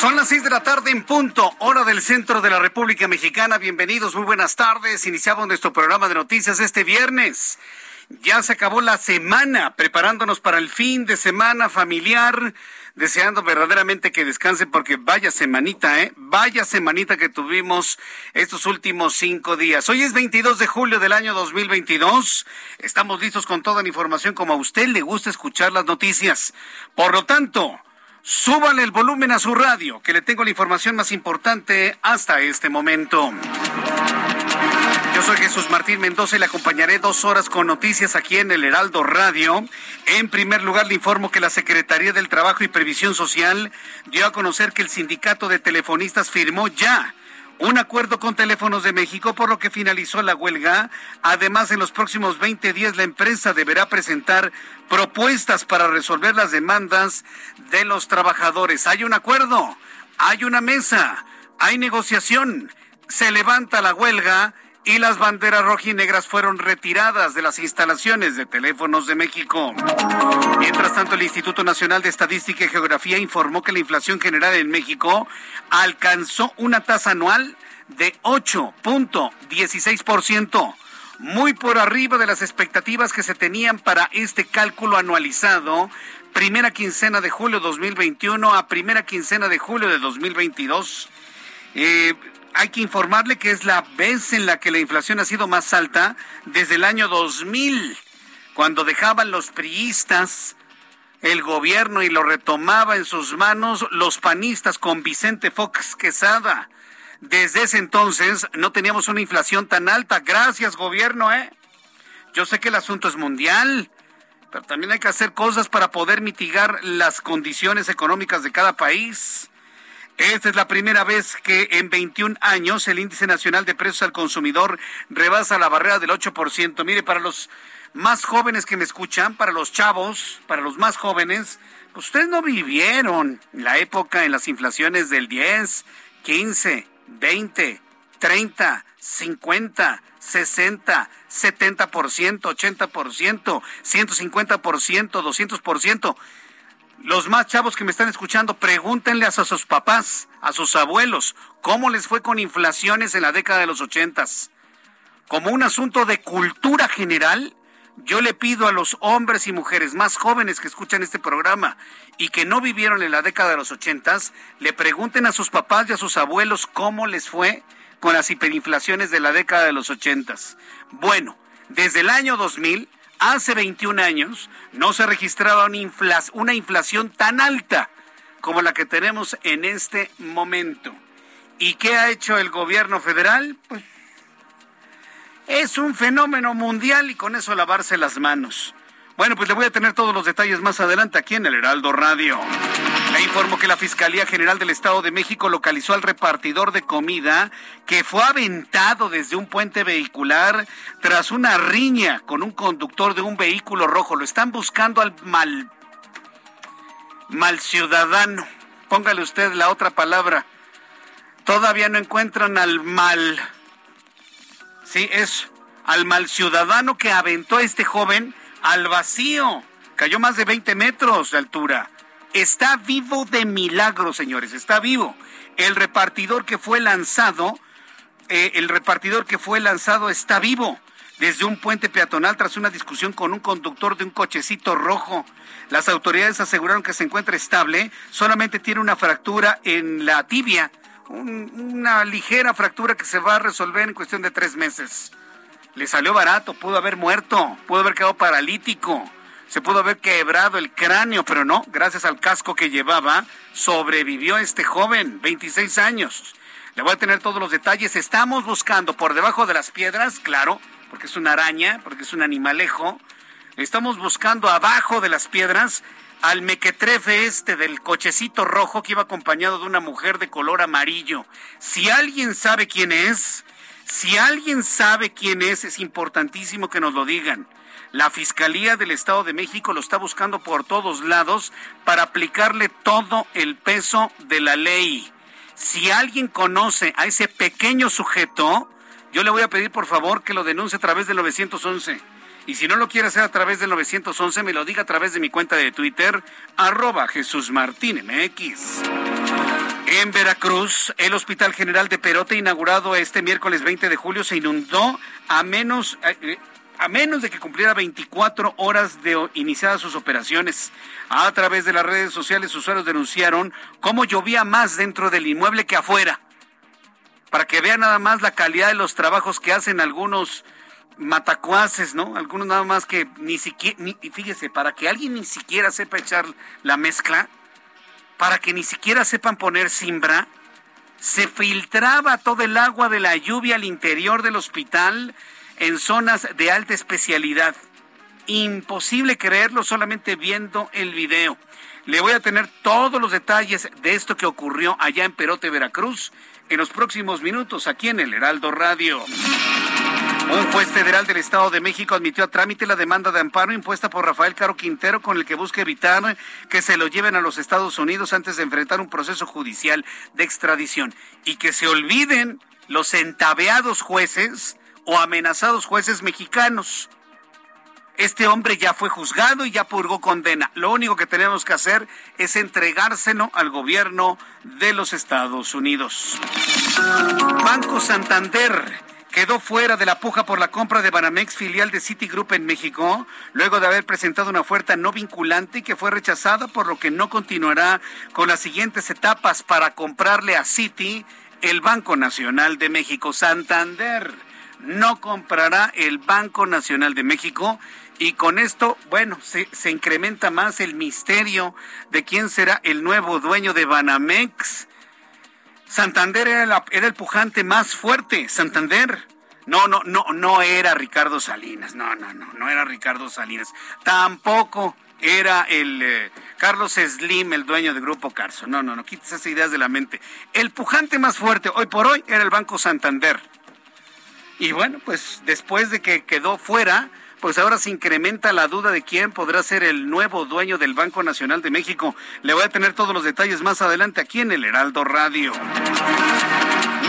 Son las seis de la tarde en punto, hora del centro de la República Mexicana. Bienvenidos, muy buenas tardes. Iniciamos nuestro programa de noticias este viernes. Ya se acabó la semana, preparándonos para el fin de semana familiar, deseando verdaderamente que descansen porque vaya semanita, ¿eh? Vaya semanita que tuvimos estos últimos cinco días. Hoy es 22 de julio del año 2022. Estamos listos con toda la información como a usted le gusta escuchar las noticias. Por lo tanto, Súbale el volumen a su radio, que le tengo la información más importante hasta este momento. Yo soy Jesús Martín Mendoza y le acompañaré dos horas con noticias aquí en el Heraldo Radio. En primer lugar, le informo que la Secretaría del Trabajo y Previsión Social dio a conocer que el sindicato de telefonistas firmó ya un acuerdo con Teléfonos de México, por lo que finalizó la huelga. Además, en los próximos 20 días la empresa deberá presentar propuestas para resolver las demandas de los trabajadores. Hay un acuerdo, hay una mesa, hay negociación, se levanta la huelga y las banderas rojinegras fueron retiradas de las instalaciones de Teléfonos de México. Mientras tanto, el Instituto Nacional de Estadística y Geografía informó que la inflación general en México alcanzó una tasa anual de 8.16%, muy por arriba de las expectativas que se tenían para este cálculo anualizado primera quincena de julio de 2021 a primera quincena de julio de 2022. Eh, hay que informarle que es la vez en la que la inflación ha sido más alta desde el año 2000, cuando dejaban los priistas el gobierno y lo retomaba en sus manos los panistas con Vicente Fox Quesada. Desde ese entonces no teníamos una inflación tan alta. Gracias, gobierno, ¿eh? Yo sé que el asunto es mundial, pero también hay que hacer cosas para poder mitigar las condiciones económicas de cada país. Esta es la primera vez que en 21 años el índice nacional de precios al consumidor rebasa la barrera del 8%. Mire, para los más jóvenes que me escuchan, para los chavos, para los más jóvenes, pues ustedes no vivieron la época en las inflaciones del 10, 15, 20, 30, 50, 60, 70%, 80%, 150%, 200%. Los más chavos que me están escuchando, pregúntenle a sus papás, a sus abuelos, cómo les fue con inflaciones en la década de los ochentas. Como un asunto de cultura general, yo le pido a los hombres y mujeres más jóvenes que escuchan este programa y que no vivieron en la década de los ochentas, le pregunten a sus papás y a sus abuelos cómo les fue con las hiperinflaciones de la década de los ochentas. Bueno, desde el año 2000, hace 21 años, no se registraba una, inflación tan alta como la que tenemos en este momento. ¿Y qué ha hecho el gobierno federal? Pues es un fenómeno mundial y con eso lavarse las manos. Bueno, pues le voy a tener todos los detalles más adelante aquí en el Heraldo Radio. Le informo que la Fiscalía General del Estado de México localizó al repartidor de comida que fue aventado desde un puente vehicular tras una riña con un conductor de un vehículo rojo. Lo están buscando al mal mal ciudadano. Póngale usted la otra palabra. Todavía no encuentran al mal Sí, es al mal ciudadano que aventó a este joven al vacío. Cayó más de 20 metros de altura. Está vivo de milagro, señores, está vivo. El repartidor que fue lanzado, eh, el repartidor que fue lanzado está vivo desde un puente peatonal tras una discusión con un conductor de un cochecito rojo. Las autoridades aseguraron que se encuentra estable, solamente tiene una fractura en la tibia, una ligera fractura que se va a resolver en cuestión de tres meses. Le salió barato, pudo haber muerto, pudo haber quedado paralítico, se pudo haber quebrado el cráneo, pero no, gracias al casco que llevaba, sobrevivió este joven, 26 años. Le voy a tener todos los detalles. Estamos buscando por debajo de las piedras, claro, porque es una araña, porque es un animalejo. Estamos buscando abajo de las piedras al mequetrefe este del cochecito rojo que iba acompañado de una mujer de color amarillo. Si alguien sabe quién es, si alguien sabe quién es, es importantísimo que nos lo digan. La Fiscalía del Estado de México lo está buscando por todos lados para aplicarle todo el peso de la ley. Si alguien conoce a ese pequeño sujeto, yo le voy a pedir por favor que lo denuncie a través del 911. Y si no lo quiere hacer a través del 911, me lo diga a través de mi cuenta de Twitter, arroba Jesús Martín MX. En Veracruz, el Hospital General de Perote, inaugurado este miércoles 20 de julio, se inundó a menos, eh, a menos de que cumpliera 24 horas de iniciadas sus operaciones. A través de las redes sociales, usuarios denunciaron cómo llovía más dentro del inmueble que afuera para que vean nada más la calidad de los trabajos que hacen algunos matacuaces, ¿no? Algunos nada más que ni siquiera, ni, fíjese, para que alguien ni siquiera sepa echar la mezcla, para que ni siquiera sepan poner simbra, se filtraba todo el agua de la lluvia al interior del hospital en zonas de alta especialidad. Imposible creerlo solamente viendo el video. Le voy a tener todos los detalles de esto que ocurrió allá en Perote, Veracruz, en los próximos minutos aquí en el Heraldo Radio. Un juez federal del Estado de México admitió a trámite la demanda de amparo impuesta por Rafael Caro Quintero con el que busca evitar que se lo lleven a los Estados Unidos antes de enfrentar un proceso judicial de extradición. Y que se olviden los entabeados jueces o amenazados jueces mexicanos este hombre ya fue juzgado y ya purgó condena. Lo único que tenemos que hacer es entregárselo al gobierno de los Estados Unidos. Banco Santander quedó fuera de la puja por la compra de Banamex, filial de Citigroup en México, luego de haber presentado una oferta no vinculante que fue rechazada, por lo que no continuará con las siguientes etapas para comprarle a Citi el Banco Nacional de México. Santander no comprará el Banco Nacional de México y con esto, bueno, se, incrementa más el misterio de quién será el nuevo dueño de Banamex. Santander era, el pujante más fuerte, Santander. No, no, no, no era Ricardo Salinas, no, no, no, no era Ricardo Salinas. Tampoco era el eh, Carlos Slim, el dueño del Grupo Carso. No, no, no, quites esas ideas de la mente. El pujante más fuerte hoy por hoy era el Banco Santander. Y bueno, pues después de que quedó fuera, pues ahora se incrementa la duda de quién podrá ser el nuevo dueño del Banco Nacional de México. Le voy a tener todos los detalles más adelante aquí en el Heraldo Radio.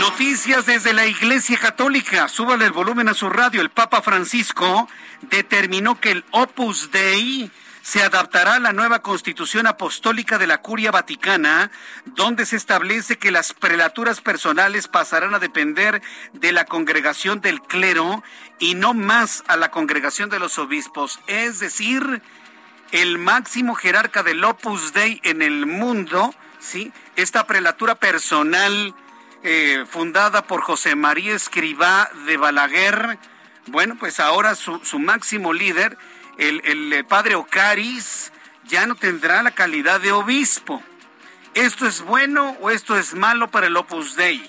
Noticias desde la Iglesia Católica. Súbale el volumen a su radio. El Papa Francisco determinó que el Opus Dei se adaptará a la nueva constitución apostólica de la Curia Vaticana, donde se establece que las prelaturas personales pasarán a depender de la congregación del clero y no más a la congregación de los obispos. Es decir, el máximo jerarca del Opus Dei en el mundo, ¿sí? esta prelatura personal eh, fundada por José María Escribá de Balaguer, bueno, pues ahora su, su máximo líder el, eh, padre Ocaris ya no tendrá la calidad de obispo. ¿Esto es bueno o esto es malo para el Opus Dei?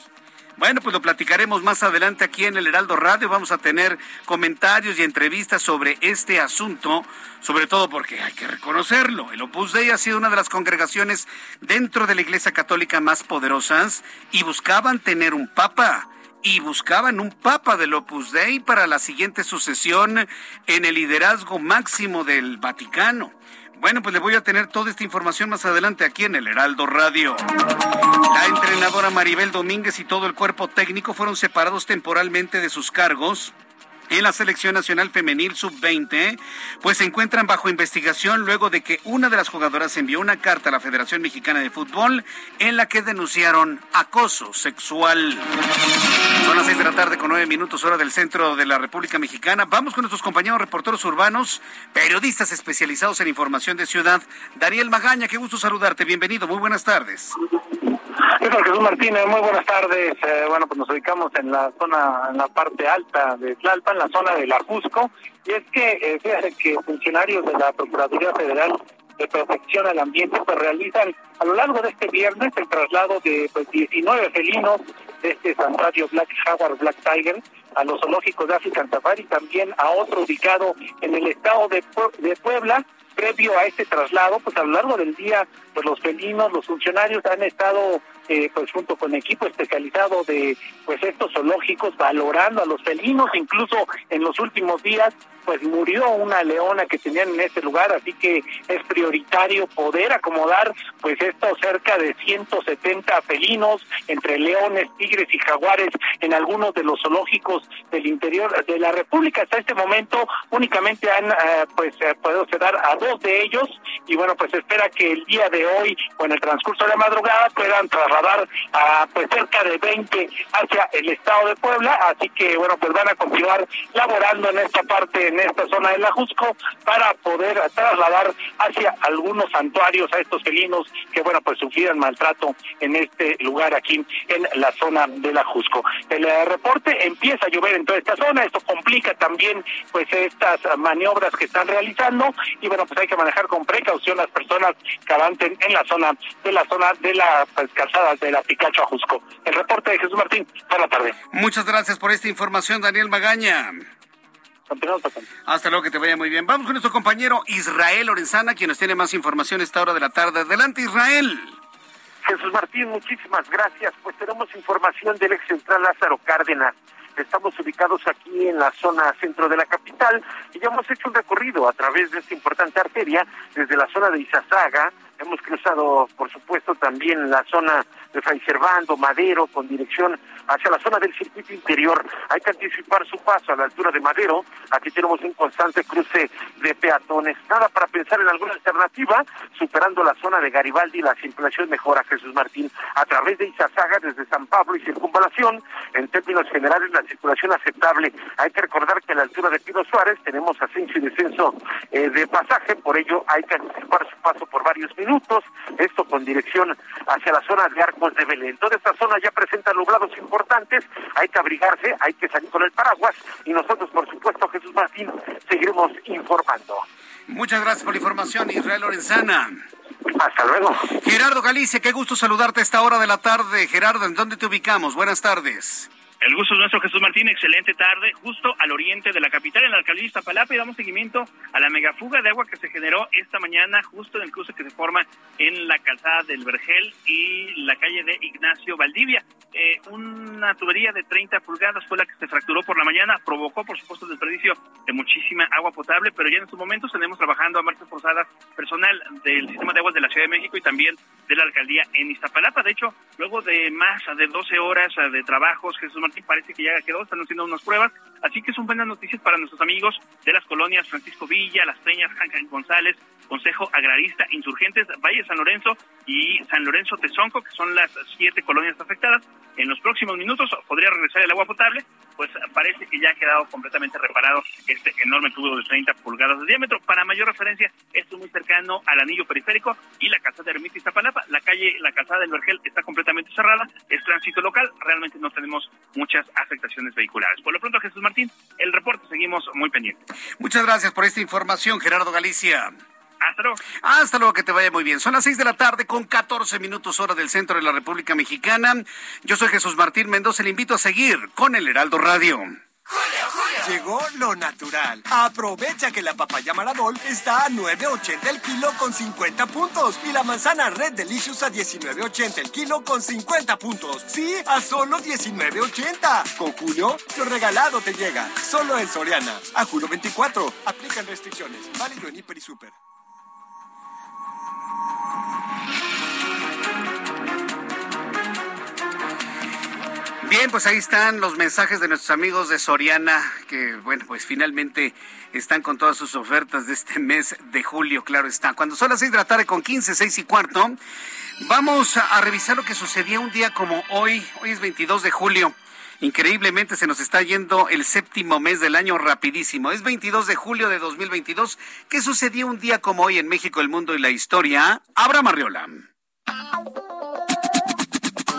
Bueno, pues lo platicaremos más adelante aquí en el Heraldo Radio. Vamos a tener comentarios y entrevistas sobre este asunto, sobre todo porque hay que reconocerlo. El Opus Dei ha sido una de las congregaciones dentro de la Iglesia Católica más poderosas y buscaban tener un papa y buscaban un papa del Opus Dei para la siguiente sucesión en el liderazgo máximo del Vaticano. Bueno, pues le voy a tener toda esta información más adelante aquí en el Heraldo Radio. La entrenadora Maribel Domínguez y todo el cuerpo técnico fueron separados temporalmente de sus cargos en la Selección Nacional Femenil Sub-20, pues se encuentran bajo investigación luego de que una de las jugadoras envió una carta a la Federación Mexicana de Fútbol en la que denunciaron acoso sexual. Son las seis de la tarde con nueve minutos hora del centro de la República Mexicana. Vamos con nuestros compañeros reporteros urbanos, periodistas especializados en información de ciudad. Daniel Magaña, qué gusto saludarte. Bienvenido, muy buenas tardes. ¿Qué tal, Jesús Martínez? Muy buenas tardes. Eh, bueno, pues nos ubicamos en la zona, en la parte alta de Tlalpan, en la zona del Ajusco. Y es que, eh, fíjate que funcionarios de la Procuraduría Federal de Protección al Ambiente pues realizan a lo largo de este viernes el traslado de pues, 19 felinos de este santuario Black Jaguar Black Tiger a los zoológicos de African Safari, también a otro ubicado en el estado de, de Puebla, previo a este traslado, pues a lo largo del día, pues los felinos, los funcionarios han estado eh, pues junto con equipo especializado de pues estos zoológicos valorando a los felinos, incluso en los últimos días pues murió una leona que tenían en este lugar, así que es prioritario poder acomodar pues estos cerca de 170 felinos entre leones, tigres y jaguares en algunos de los zoológicos del interior de la República. Hasta este momento únicamente han eh, pues eh, podido dar a dos de ellos y bueno pues espera que el día de hoy o en el transcurso de la madrugada puedan trasladar a pues cerca de 20 hacia el estado de Puebla, así que bueno pues van a continuar laborando en esta parte en esta zona del Ajusco para poder trasladar hacia algunos santuarios a estos felinos que, bueno, pues sufrieron maltrato en este lugar aquí en la zona del Ajusco. El eh, reporte empieza a llover en toda esta zona, esto complica también pues estas maniobras que están realizando y bueno, pues hay que manejar con precaución las personas que avancen en la zona de la zona de las pues, calzadas de la Picacho Ajusco. El reporte de Jesús Martín, por la tarde. Muchas gracias por esta información, Daniel Magaña. Hasta luego, que te vaya muy bien. Vamos con nuestro compañero Israel Lorenzana, quien nos tiene más información a esta hora de la tarde. Adelante, Israel. Jesús Martín, muchísimas gracias. Pues tenemos información del ex central Lázaro Cárdenas. Estamos ubicados aquí en la zona centro de la capital y ya hemos hecho un recorrido a través de esta importante arteria desde la zona de Izazaga. Hemos cruzado, por supuesto, también la zona de Servando, Madero, con dirección hacia la zona del circuito interior. Hay que anticipar su paso a la altura de Madero. Aquí tenemos un constante cruce de peatones. Nada para pensar en alguna alternativa, superando la zona de Garibaldi, la circulación mejora Jesús Martín a través de Izazaga desde San Pablo y circunvalación. En términos generales, la circulación aceptable. Hay que recordar que a la altura de Pino Suárez tenemos ascenso y descenso eh, de pasaje, por ello hay que anticipar su paso por varios minutos. Esto con dirección hacia la zona de De Belén. Toda esta zona ya presenta nublados importantes, hay que abrigarse, hay que salir con el paraguas y nosotros, por supuesto, Jesús Martín, seguiremos informando. Muchas gracias por la información, Israel Lorenzana. Hasta luego. Gerardo Galicia, qué gusto saludarte a esta hora de la tarde. Gerardo, ¿en dónde te ubicamos? Buenas tardes. El gusto es nuestro, Jesús Martín. Excelente tarde, justo al oriente de la capital, en la alcaldía de Iztapalapa, y damos seguimiento a la megafuga de agua que se generó esta mañana, justo en el cruce que se forma en la calzada del Vergel y la calle de Ignacio Valdivia. Eh, una tubería de 30 pulgadas fue la que se fracturó por la mañana, provocó, por supuesto, el desperdicio de muchísima agua potable, pero ya en estos momentos tenemos trabajando a marchas forzadas personal del sistema de aguas de la Ciudad de México y también de la alcaldía en Iztapalapa. De hecho, luego de más de 12 horas de trabajos, Jesús Martín, y parece que ya quedó, están haciendo unas pruebas, así que son buenas noticias para nuestros amigos de las colonias Francisco Villa, Las Peñas, Jancan González, Consejo Agrarista, Insurgentes, Valle San Lorenzo y San Lorenzo Tezonco, que son las siete colonias afectadas. En los próximos minutos podría regresar el agua potable, pues parece que ya ha quedado completamente reparado este enorme tubo de 30 pulgadas de diámetro. Para mayor referencia, esto es muy cercano al anillo periférico y la calzada de Ermita Iztapalapa. La calle, la calzada del Vergel está completamente cerrada, es tránsito local, realmente no tenemos muchas afectaciones vehiculares. Por lo pronto, Jesús Martín, el reporte seguimos muy pendientes. Muchas gracias por esta información, Gerardo Galicia. Hasta luego. Hasta luego, que te vaya muy bien. Son las seis de la tarde con 14 minutos hora del centro de la República Mexicana. Yo soy Jesús Martín Mendoza. Le invito a seguir con el Heraldo Radio. Llegó lo natural. Aprovecha que la papaya Maradol está a 9.80 el kilo con 50 puntos y la manzana Red Delicious a 19.80 el kilo con 50 puntos. Sí, a solo 19.80. Con Julio, lo regalado te llega. Solo en Soriana. A julio 24. Aplican restricciones. Válido en Hiper y Super. Bien, pues ahí están los mensajes de nuestros amigos de Soriana, que bueno, pues finalmente están con todas sus ofertas de este mes de julio, claro está. Cuando son las seis de la tarde con 15, seis y cuarto, vamos a, revisar lo que sucedía un día como hoy, hoy es 22 de julio. Increíblemente se nos está yendo el séptimo mes del año rapidísimo. Es 22 de julio de 2022. ¿Qué sucedió un día como hoy en México, el mundo y la historia? Abraham Arriola.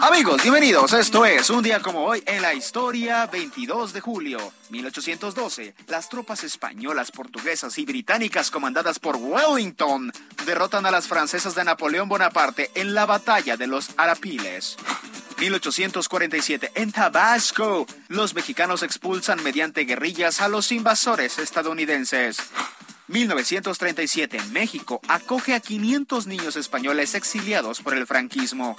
Amigos, bienvenidos. Esto es un día como hoy en la historia, 22 de julio 1812. Las tropas españolas, portuguesas y británicas comandadas por Wellington derrotan a las francesas de Napoleón Bonaparte en la batalla de los Arapiles. 1847, en Tabasco, los mexicanos expulsan mediante guerrillas a los invasores estadounidenses. 1937, México acoge a 500 niños españoles exiliados por el franquismo.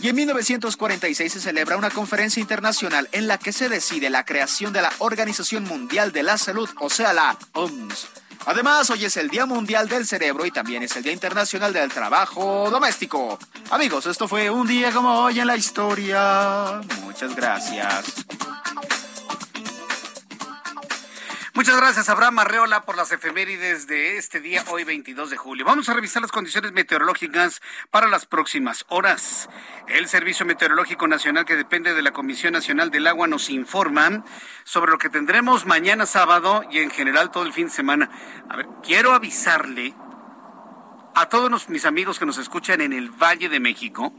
Y en 1946 se celebra una conferencia internacional en la que se decide la creación de la Organización Mundial de la Salud, o sea, la OMS. Además, hoy es el Día Mundial del Cerebro y también es el Día Internacional del Trabajo Doméstico. Amigos, esto fue un día como hoy en la historia. Muchas gracias. Muchas gracias, Abraham Arreola, por las efemérides de este día, hoy 22 de julio. Vamos a revisar las condiciones meteorológicas para las próximas horas. El Servicio Meteorológico Nacional, que depende de la Comisión Nacional del Agua, nos informa sobre lo que tendremos mañana sábado y en general todo el fin de semana. A ver, quiero avisarle a todos mis amigos que nos escuchan en el Valle de México,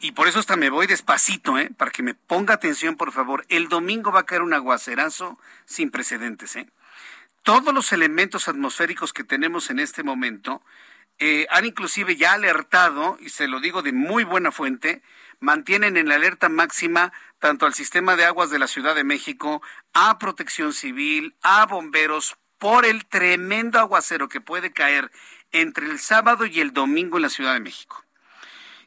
y por eso hasta me voy despacito, ¿eh? Para que me ponga atención, por favor. El domingo va a caer un aguacerazo sin precedentes, ¿eh? Todos los elementos atmosféricos que tenemos en este momento eh, han inclusive ya alertado, y se lo digo de muy buena fuente, mantienen en la alerta máxima tanto al sistema de aguas de la Ciudad de México, a Protección Civil, a bomberos, por el tremendo aguacero que puede caer entre el sábado y el domingo en la Ciudad de México.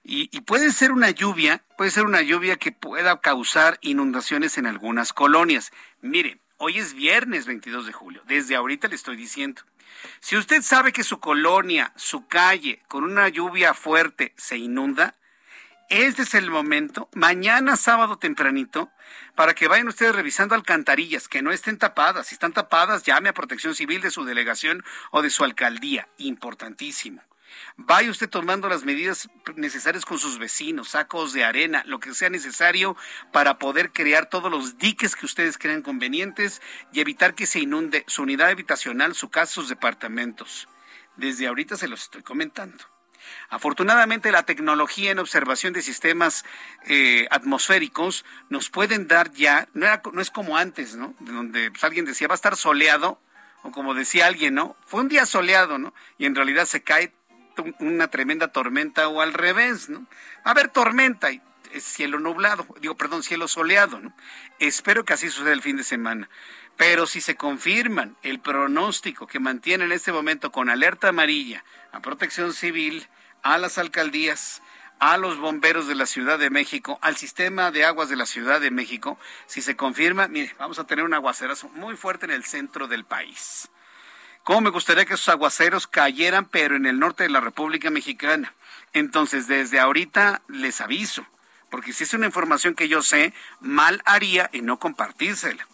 Y, puede ser una lluvia, puede ser una lluvia que pueda causar inundaciones en algunas colonias. Mire, hoy es viernes 22 de julio, desde ahorita le estoy diciendo. Si usted sabe que su colonia, su calle, con una lluvia fuerte se inunda, este es el momento, mañana sábado tempranito, para que vayan ustedes revisando alcantarillas, que no estén tapadas. Si están tapadas, llame a Protección Civil de su delegación o de su alcaldía. Importantísimo. Vaya usted tomando las medidas necesarias con sus vecinos, sacos de arena, lo que sea necesario para poder crear todos los diques que ustedes crean convenientes y evitar que se inunde su unidad habitacional, su casa, sus departamentos. Desde ahorita se los estoy comentando. Afortunadamente la tecnología en observación de sistemas eh, atmosféricos nos pueden dar ya, no, no es como antes, ¿no? Donde pues, alguien decía va a estar soleado, o como decía alguien, ¿no? Fue un día soleado, ¿no? Y en realidad se cae una tremenda tormenta o al revés, ¿no? a haber tormenta y cielo nublado, digo, perdón, cielo soleado, ¿no? Espero que así suceda el fin de semana. Pero si se confirman el pronóstico que mantiene en este momento con alerta amarilla a Protección Civil, a las alcaldías, a los bomberos de la Ciudad de México, al sistema de aguas de la Ciudad de México, si se confirma, mire, vamos a tener un aguacerazo muy fuerte en el centro del país. ¿Cómo me gustaría que esos aguaceros cayeran, pero en el norte de la República Mexicana? Entonces, desde ahorita les aviso, porque si es una información que yo sé, mal haría en no compartírsela.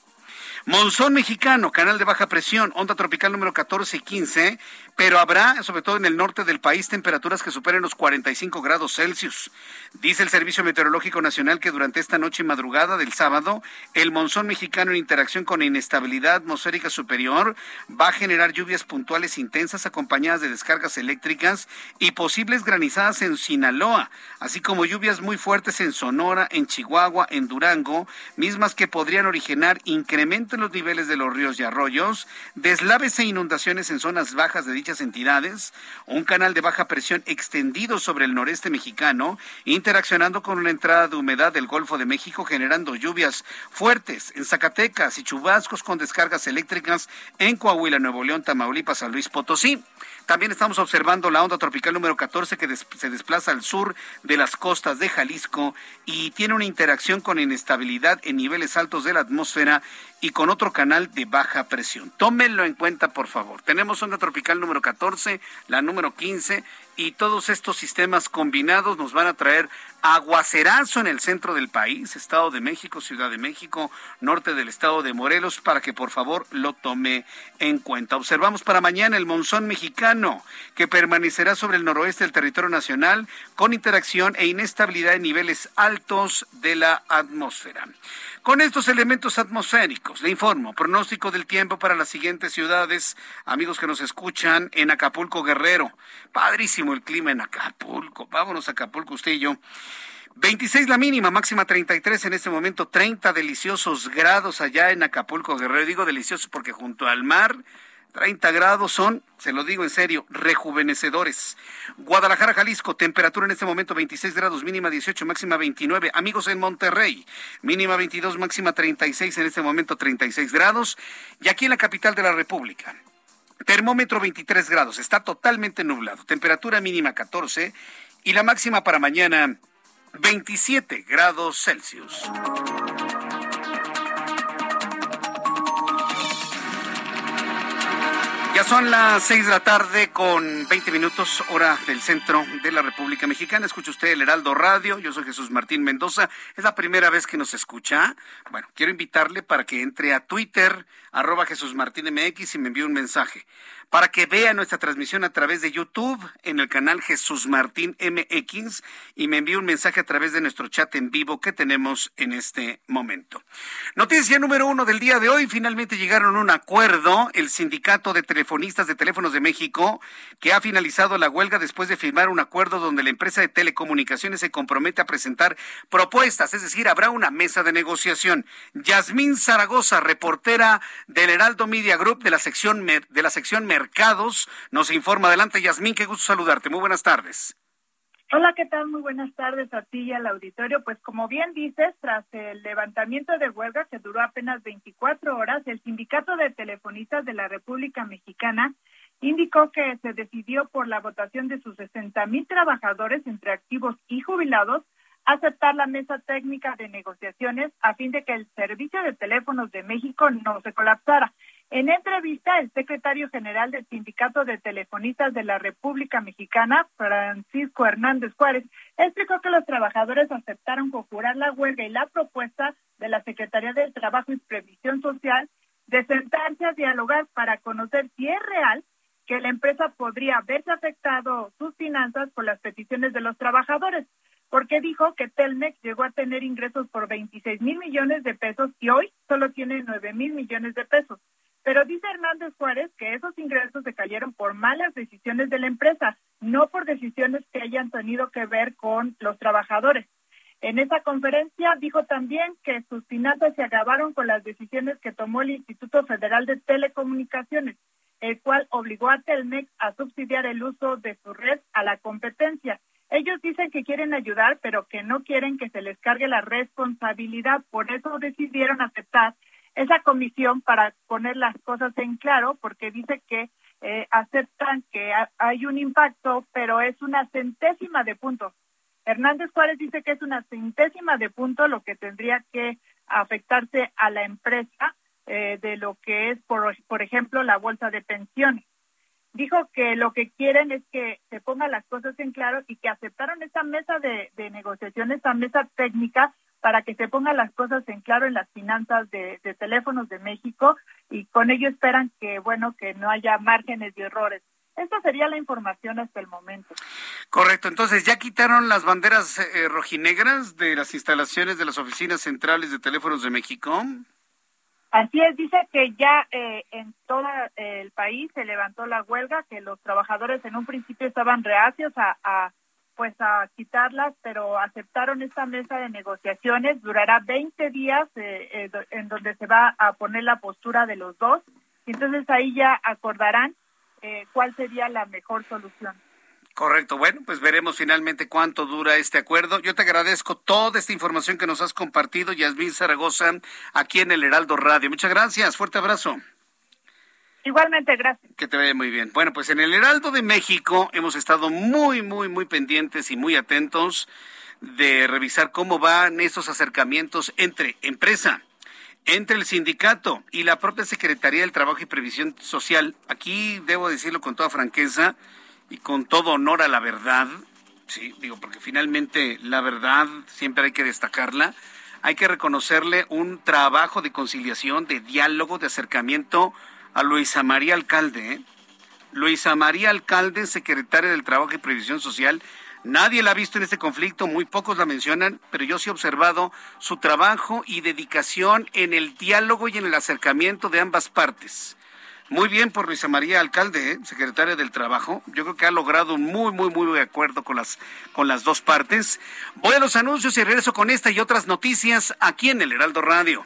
Monzón mexicano, canal de baja presión, onda tropical número 14 y 15, pero habrá, sobre todo en el norte del país, temperaturas que superen los 45 grados Celsius. Dice el Servicio Meteorológico Nacional que durante esta noche y madrugada del sábado, el monzón mexicano en interacción con inestabilidad atmosférica superior va a generar lluvias puntuales intensas acompañadas de descargas eléctricas y posibles granizadas en Sinaloa, así como lluvias muy fuertes en Sonora, en Chihuahua, en Durango, mismas que podrían originar incremento en los niveles de los ríos y arroyos, deslaves e inundaciones en zonas bajas de dicha entidades, un canal de baja presión extendido sobre el noreste mexicano, interaccionando con una entrada de humedad del Golfo de México, generando lluvias fuertes en Zacatecas y chubascos con descargas eléctricas en Coahuila, Nuevo León, Tamaulipas, San Luis Potosí. También estamos observando la onda tropical número 14 que se desplaza al sur de las costas de Jalisco y tiene una interacción con inestabilidad en niveles altos de la atmósfera y con otro canal de baja presión. Tómenlo en cuenta, por favor. Tenemos onda tropical número 14, la número 15 y todos estos sistemas combinados nos van a traer aguacerazo en el centro del país, Estado de México, Ciudad de México, norte del estado de Morelos, para que por favor lo tome en cuenta. Observamos para mañana el monzón mexicano, que permanecerá sobre el noroeste del territorio nacional con interacción e inestabilidad en niveles altos de la atmósfera. Con estos elementos atmosféricos, le informo, pronóstico del tiempo para las siguientes ciudades, amigos que nos escuchan en Acapulco Guerrero. Padrísimo el clima en Acapulco. Vámonos a Acapulco, usted y yo. 26 la mínima, máxima 33 en este momento, 30 deliciosos grados allá en Acapulco Guerrero. Digo deliciosos porque junto al mar 30 grados son, se lo digo en serio, rejuvenecedores. Guadalajara, Jalisco, temperatura en este momento 26 grados, mínima 18, máxima 29. Amigos en Monterrey, mínima 22, máxima 36, en este momento 36 grados. Y aquí en la capital de la República, termómetro 23 grados, está totalmente nublado. Temperatura mínima 14 y la máxima para mañana 27 grados Celsius. Ya son las seis de la tarde con 20 minutos, hora del centro de la República Mexicana. Escucha usted el Heraldo Radio. Yo soy Jesús Martín Mendoza. Es la primera vez que nos escucha. Bueno, quiero invitarle para que entre a Twitter, arroba Jesús Martín MX y me envíe un mensaje para que vea nuestra transmisión a través de YouTube en el canal Jesús Martín MX y me envíe un mensaje a través de nuestro chat en vivo que tenemos en este momento. Noticia número uno del día de hoy. Finalmente llegaron a un acuerdo el Sindicato de Telefonistas de Teléfonos de México que ha finalizado la huelga después de firmar un acuerdo donde la empresa de telecomunicaciones se compromete a presentar propuestas, es decir, habrá una mesa de negociación. Yasmín Zaragoza, reportera del Heraldo Media Group de la sección de la sección Mercados. Nos informa adelante, Yasmín, qué gusto saludarte. Muy buenas tardes. Hola, ¿qué tal? Muy buenas tardes a ti y al auditorio. Pues como bien dices, tras el levantamiento de huelga que duró apenas 24 horas, el Sindicato de Telefonistas de la República Mexicana indicó que se decidió por la votación de sus 60 mil trabajadores entre activos y jubilados aceptar la mesa técnica de negociaciones a fin de que el servicio de teléfonos de México no se colapsara. En entrevista, el secretario general del Sindicato de Telefonistas de la República Mexicana, Francisco Hernández Juárez, explicó que los trabajadores aceptaron conjurar la huelga y la propuesta de la Secretaría del Trabajo y Previsión Social de sentarse a dialogar para conocer si es real que la empresa podría verse afectado sus finanzas por las peticiones de los trabajadores, porque dijo que Telmex llegó a tener ingresos por 26 mil millones de pesos y hoy solo tiene 9 mil millones de pesos. Pero dice Hernández Juárez que esos ingresos se cayeron por malas decisiones de la empresa, no por decisiones que hayan tenido que ver con los trabajadores. En esa conferencia dijo también que sus finanzas se agravaron con las decisiones que tomó el Instituto Federal de Telecomunicaciones, el cual obligó a Telmex a subsidiar el uso de su red a la competencia. Ellos dicen que quieren ayudar, pero que no quieren que se les cargue la responsabilidad. Por eso decidieron aceptar esa comisión para poner las cosas en claro, porque dice que eh, aceptan que hay un impacto, pero es una centésima de punto. Hernández Juárez dice que es una centésima de punto lo que tendría que afectarse a la empresa eh, de lo que es, por, por ejemplo, la bolsa de pensiones. Dijo que lo que quieren es que se pongan las cosas en claro y que aceptaron esta mesa de, de negociación, esta mesa técnica, para que se pongan las cosas en claro en las finanzas de, teléfonos de México y con ello esperan que, bueno, que no haya márgenes de errores. Esta sería la información hasta el momento. Correcto, entonces ya quitaron las banderas eh, rojinegras de las instalaciones de las oficinas centrales de teléfonos de México. Así es, dice que ya eh, en todo el país se levantó la huelga, que los trabajadores en un principio estaban reacios a pues a quitarlas, pero aceptaron esta mesa de negociaciones. Durará 20 días eh, eh, en donde se va a poner la postura de los dos. Entonces ahí ya acordarán eh, cuál sería la mejor solución. Correcto. Bueno, pues veremos finalmente cuánto dura este acuerdo. Yo te agradezco toda esta información que nos has compartido, Yasmín Zaragoza, aquí en el Heraldo Radio. Muchas gracias. Fuerte abrazo. Igualmente, gracias. Que te vaya muy bien. Bueno, pues en el Heraldo de México hemos estado muy, muy, muy pendientes y muy atentos de revisar cómo van estos acercamientos entre empresa, entre el sindicato y la propia Secretaría del Trabajo y Previsión Social. Aquí debo decirlo con toda franqueza, y con todo honor a la verdad, sí, digo, porque finalmente la verdad siempre hay que destacarla, hay que reconocerle un trabajo de conciliación, de diálogo, de acercamiento a Luisa María Alcalde. ¿eh? Luisa María Alcalde, secretaria del Trabajo y Previsión Social, Nadie la ha visto en este conflicto, muy pocos la mencionan, pero yo sí he observado su trabajo y dedicación en el diálogo y en el acercamiento de ambas partes. Muy bien por Luisa María Alcalde, ¿eh? secretaria del Trabajo. Yo creo que ha logrado un muy, muy, muy buen acuerdo con las, con las dos partes. Voy a los anuncios y regreso con esta y otras noticias aquí en el Heraldo Radio.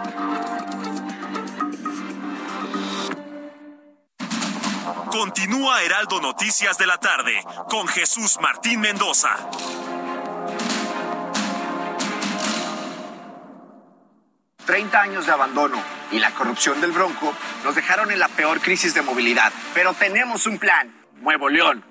Continúa Heraldo Noticias de la tarde con Jesús Martín Mendoza. Treinta años de abandono y la corrupción del Bronco nos dejaron en la peor crisis de movilidad. Pero tenemos un plan, Nuevo León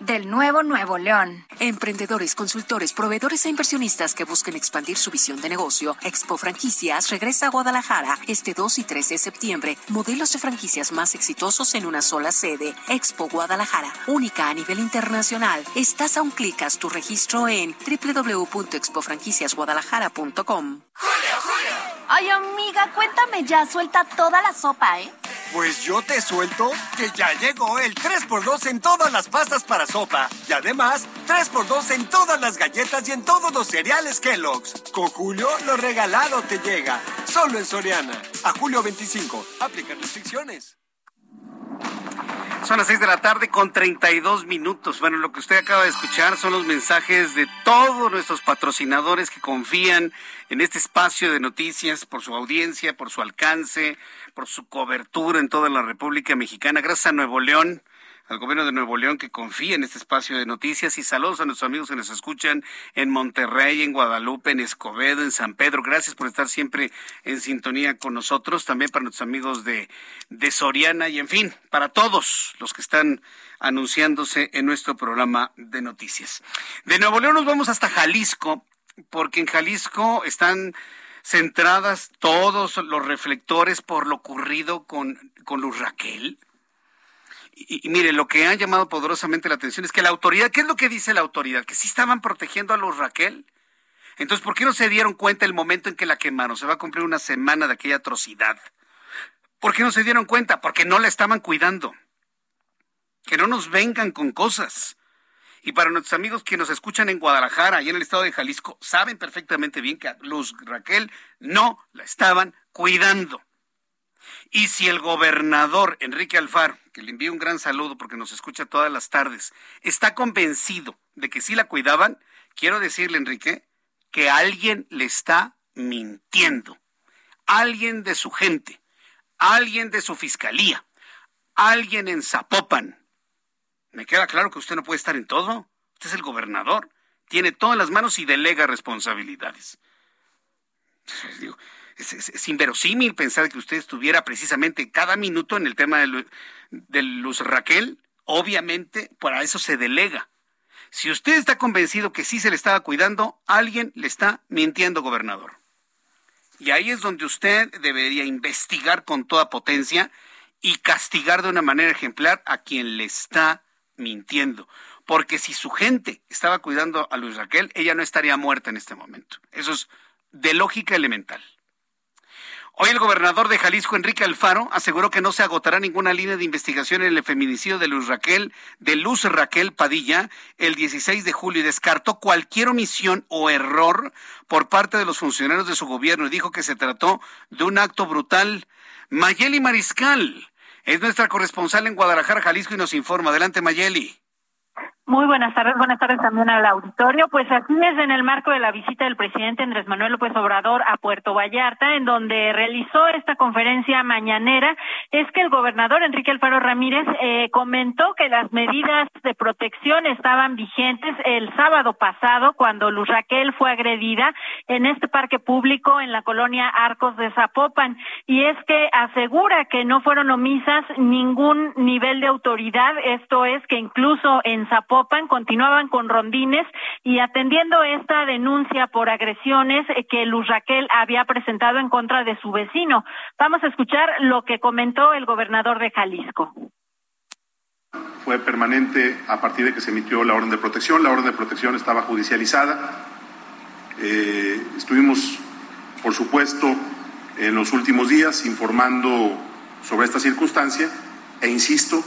del nuevo Nuevo León. Emprendedores, consultores, proveedores e inversionistas que busquen expandir su visión de negocio. Expo Franquicias regresa a Guadalajara este 2 y 3 de septiembre. Modelos de franquicias más exitosos en una sola sede. Expo Guadalajara, única a nivel internacional. Estás a un clic, haz tu registro en www.expofranquiciasguadalajara.com. Julio, Julio. Ay, amiga, cuéntame ya, suelta toda la sopa, ¿eh? Pues yo te suelto que ya llegó el 3x2 en todas las pastas para sopa. Y además, 3x2 en todas las galletas y en todos los cereales Kellogg's. Con Julio, lo regalado te llega. Solo en Soriana. A julio 25. Aplican restricciones. Son las 6 de la tarde con 32 minutos. Bueno, lo que usted acaba de escuchar son los mensajes de todos nuestros patrocinadores que confían en este espacio de noticias por su audiencia, por su alcance, por su cobertura en toda la República Mexicana. Gracias a Nuevo León al gobierno de Nuevo León que confía en este espacio de noticias y saludos a nuestros amigos que nos escuchan en Monterrey, en Guadalupe, en Escobedo, en San Pedro. Gracias por estar siempre en sintonía con nosotros. También para nuestros amigos de, de Soriana y en fin, para todos los que están anunciándose en nuestro programa de noticias. De Nuevo León nos vamos hasta Jalisco porque en Jalisco están centradas todos los reflectores por lo ocurrido con, con Luz Raquel y, mire, lo que ha llamado poderosamente la atención es que la autoridad, ¿qué es lo que dice la autoridad? Que sí estaban protegiendo a los Raquel. Entonces, ¿por qué no se dieron cuenta el momento en que la quemaron? Se va a cumplir una semana de aquella atrocidad. ¿Por qué no se dieron cuenta? Porque no la estaban cuidando. Que no nos vengan con cosas. Y para nuestros amigos que nos escuchan en Guadalajara y en el estado de Jalisco, saben perfectamente bien que a Luz Raquel no la estaban cuidando. Y si el gobernador Enrique Alfaro, que le envío un gran saludo porque nos escucha todas las tardes, está convencido de que sí la cuidaban, quiero decirle, Enrique, que alguien le está mintiendo. Alguien de su gente, alguien de su fiscalía, alguien en Zapopan. Me queda claro que usted no puede estar en todo. Usted es el gobernador, tiene todas las manos y delega responsabilidades. Digo, es, inverosímil pensar que usted estuviera precisamente cada minuto en el tema de, Luz Raquel. Obviamente, para eso se delega. Si usted está convencido que sí se le estaba cuidando, alguien le está mintiendo, gobernador. Y ahí es donde usted debería investigar con toda potencia y castigar de una manera ejemplar a quien le está mintiendo porque si su gente estaba cuidando a Luis Raquel, ella no estaría muerta en este momento. Eso es de lógica elemental. Hoy el gobernador de Jalisco, Enrique Alfaro, aseguró que no se agotará ninguna línea de investigación en el feminicidio de Luz Raquel, de Luz Raquel Padilla, el 16 de julio y descartó cualquier omisión o error por parte de los funcionarios de su gobierno y dijo que se trató de un acto brutal. Mayeli Mariscal es nuestra corresponsal en Guadalajara, Jalisco y nos informa. Adelante, Mayeli. Muy buenas tardes, buenas tardes también al auditorio. Pues así es en el marco de la visita del presidente Andrés Manuel López Obrador a Puerto Vallarta, en donde realizó esta conferencia mañanera, es que el gobernador Enrique Alfaro Ramírez eh, comentó que las medidas de protección estaban vigentes el sábado pasado cuando Luz Raquel fue agredida en este parque público en la colonia Arcos de Zapopan. Y es que asegura que no fueron omisas ningún nivel de autoridad, esto es que incluso en Zapopan continuaban con rondines y atendiendo esta denuncia por agresiones que Luz Raquel había presentado en contra de su vecino. Vamos a escuchar lo que comentó el gobernador de Jalisco. Fue permanente a partir de que se emitió la orden de protección. La orden de protección estaba judicializada. Eh, estuvimos, por supuesto, en los últimos días informando sobre esta circunstancia e insisto,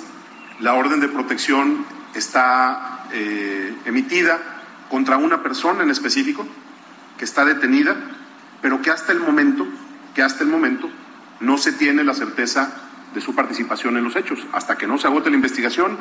la orden de protección está eh, emitida contra una persona en específico que está detenida, pero que hasta el momento, que hasta el momento no se tiene la certeza de su participación en los hechos. Hasta que no se agote la investigación,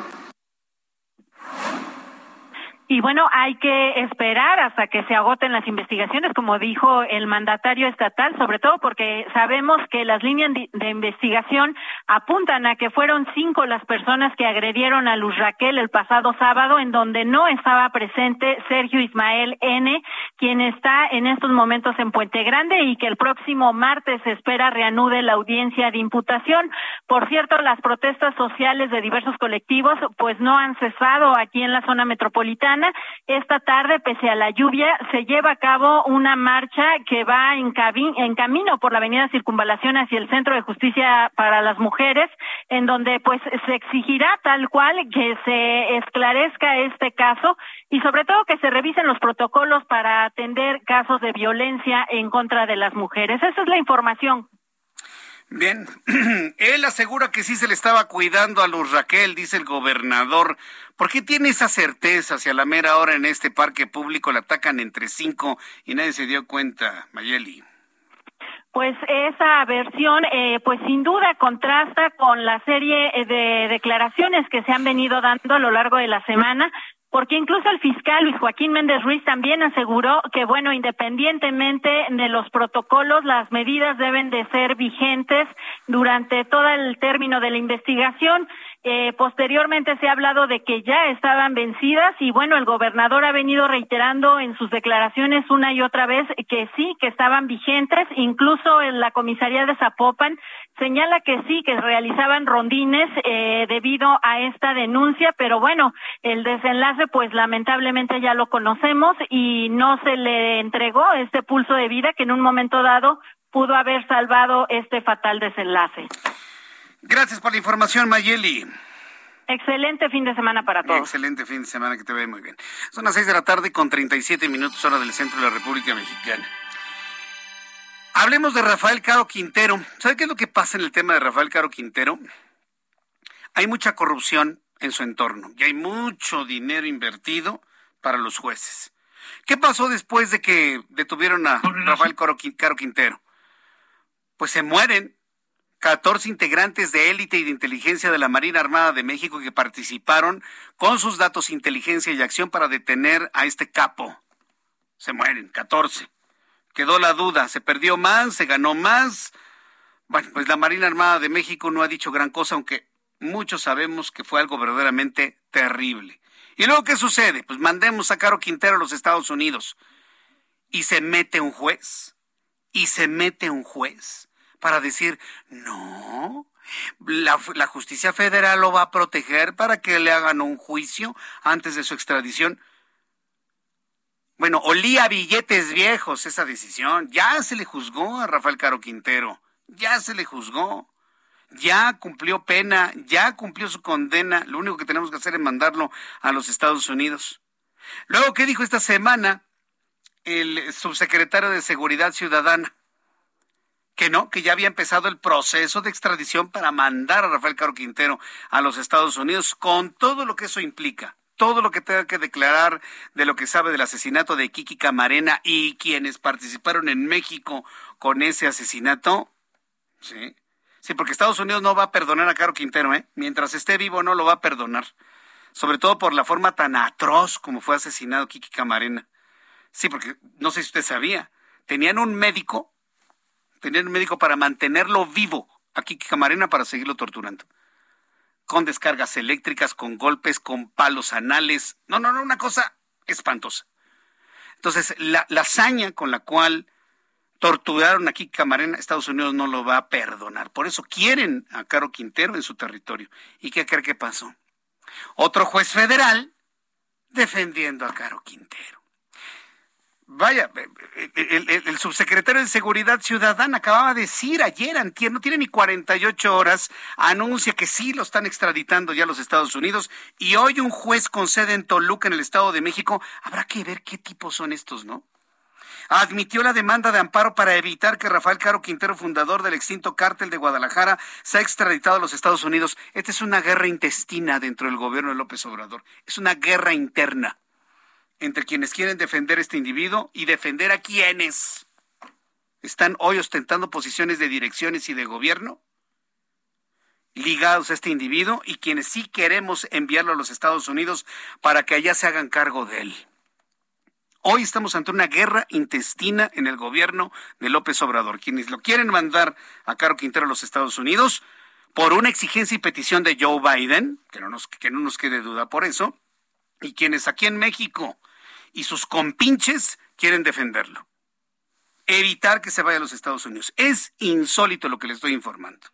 y bueno, hay que esperar hasta que se agoten las investigaciones, como dijo el mandatario estatal, sobre todo porque sabemos que las líneas de investigación apuntan a que fueron cinco las personas que agredieron a Luz Raquel el pasado sábado, en donde no estaba presente Sergio Ismael N., quien está en estos momentos en Puente Grande y que el próximo martes se espera reanude la audiencia de imputación. Por cierto, las protestas sociales de diversos colectivos pues no han cesado aquí en la zona metropolitana esta tarde, pese a la lluvia, se lleva a cabo una marcha que va en, en camino por la avenida Circunvalación hacia el Centro de Justicia para las Mujeres, en donde pues se exigirá tal cual que se esclarezca este caso y sobre todo que se revisen los protocolos para atender casos de violencia en contra de las mujeres. Esa es la información. Bien, él asegura que sí se le estaba cuidando a Luz Raquel, dice el gobernador. ¿Por qué tiene esa certeza si a la mera hora en este parque público la atacan entre cinco y nadie se dio cuenta, Mayeli? Pues esa versión, eh, pues sin duda contrasta con la serie de declaraciones que se han venido dando a lo largo de la semana porque incluso el fiscal Luis Joaquín Méndez Ruiz también aseguró que, bueno, independientemente de los protocolos, las medidas deben de ser vigentes durante todo el término de la investigación. Eh, posteriormente se ha hablado de que ya estaban vencidas y bueno, el gobernador ha venido reiterando en sus declaraciones una y otra vez que sí, que estaban vigentes, incluso en la comisaría de Zapopan señala que sí, que realizaban rondines eh, debido a esta denuncia, pero bueno, el desenlace pues lamentablemente ya lo conocemos y no se le entregó este pulso de vida que en un momento dado pudo haber salvado este fatal desenlace. Gracias por la información, Mayeli. Excelente fin de semana para todos. Excelente fin de semana, que te ve muy bien. Son las seis de la tarde con 37 minutos hora del centro de la República Mexicana. Hablemos de Rafael Caro Quintero. ¿Sabe qué es lo que pasa en el tema de Rafael Caro Quintero? Hay mucha corrupción en su entorno y hay mucho dinero invertido para los jueces. ¿Qué pasó después de que detuvieron a Rafael Caro Quintero? Pues se mueren 14 integrantes de élite y de inteligencia de la Marina Armada de México que participaron con sus datos, inteligencia y acción para detener a este capo. Se mueren, 14. Quedó la duda, ¿se perdió más? ¿Se ganó más? Bueno, pues la Marina Armada de México no ha dicho gran cosa, aunque muchos sabemos que fue algo verdaderamente terrible. ¿Y luego qué sucede? Pues mandemos a Caro Quintero a los Estados Unidos. Y se mete un juez. Y se mete un juez para decir, no, la, la, justicia federal lo va a proteger para que le hagan un juicio antes de su extradición. Bueno, olía billetes viejos esa decisión. Ya se le juzgó a Rafael Caro Quintero. Ya se le juzgó. ya cumplió pena, ya cumplió su condena, lo único que tenemos que hacer es mandarlo a los Estados Unidos. Luego, ¿qué dijo esta semana el subsecretario de Seguridad Ciudadana? Que no, que ya había empezado el proceso de extradición para mandar a Rafael Caro Quintero a los Estados Unidos con todo lo que eso implica todo lo que tenga que declarar de lo que sabe del asesinato de Kiki Camarena y quienes participaron en México con ese asesinato, sí, sí, porque Estados Unidos no va a perdonar a Caro Quintero, ¿eh? Mientras esté vivo no lo va a perdonar, sobre todo por la forma tan atroz como fue asesinado Kiki Camarena. Sí, porque no sé si usted sabía, tenían un médico, tenían un médico para mantenerlo vivo a Kiki Camarena para seguirlo torturando con descargas eléctricas, con golpes, con palos anales. No, no, no, una cosa espantosa. Entonces, la, hazaña con la cual torturaron aquí Camarena, Estados Unidos no lo va a perdonar. Por eso quieren a Caro Quintero en su territorio. ¿Y qué cree que pasó? Otro juez federal defendiendo a Caro Quintero. Vaya, el, subsecretario de Seguridad Ciudadana acababa de decir ayer, antier, no tiene ni 48 horas, anuncia que sí lo están extraditando ya a los Estados Unidos y hoy un juez con sede en Toluca, en el Estado de México, habrá que ver qué tipos son estos, ¿no? Admitió la demanda de amparo para evitar que Rafael Caro Quintero, fundador del extinto cártel de Guadalajara, sea extraditado a los Estados Unidos. Esta es una guerra intestina dentro del gobierno de López Obrador. Es una guerra interna entre quienes quieren defender este individuo y defender a quienes están hoy ostentando posiciones de direcciones y de gobierno ligados a este individuo y quienes sí queremos enviarlo a los Estados Unidos para que allá se hagan cargo de él. Hoy estamos ante una guerra intestina en el gobierno de López Obrador. Quienes lo quieren mandar a Caro Quintero a los Estados Unidos por una exigencia y petición de Joe Biden, que no nos, que no nos quede duda por eso, y quienes aquí en México y sus compinches quieren defenderlo. Evitar que se vaya a los Estados Unidos. Es insólito lo que les estoy informando.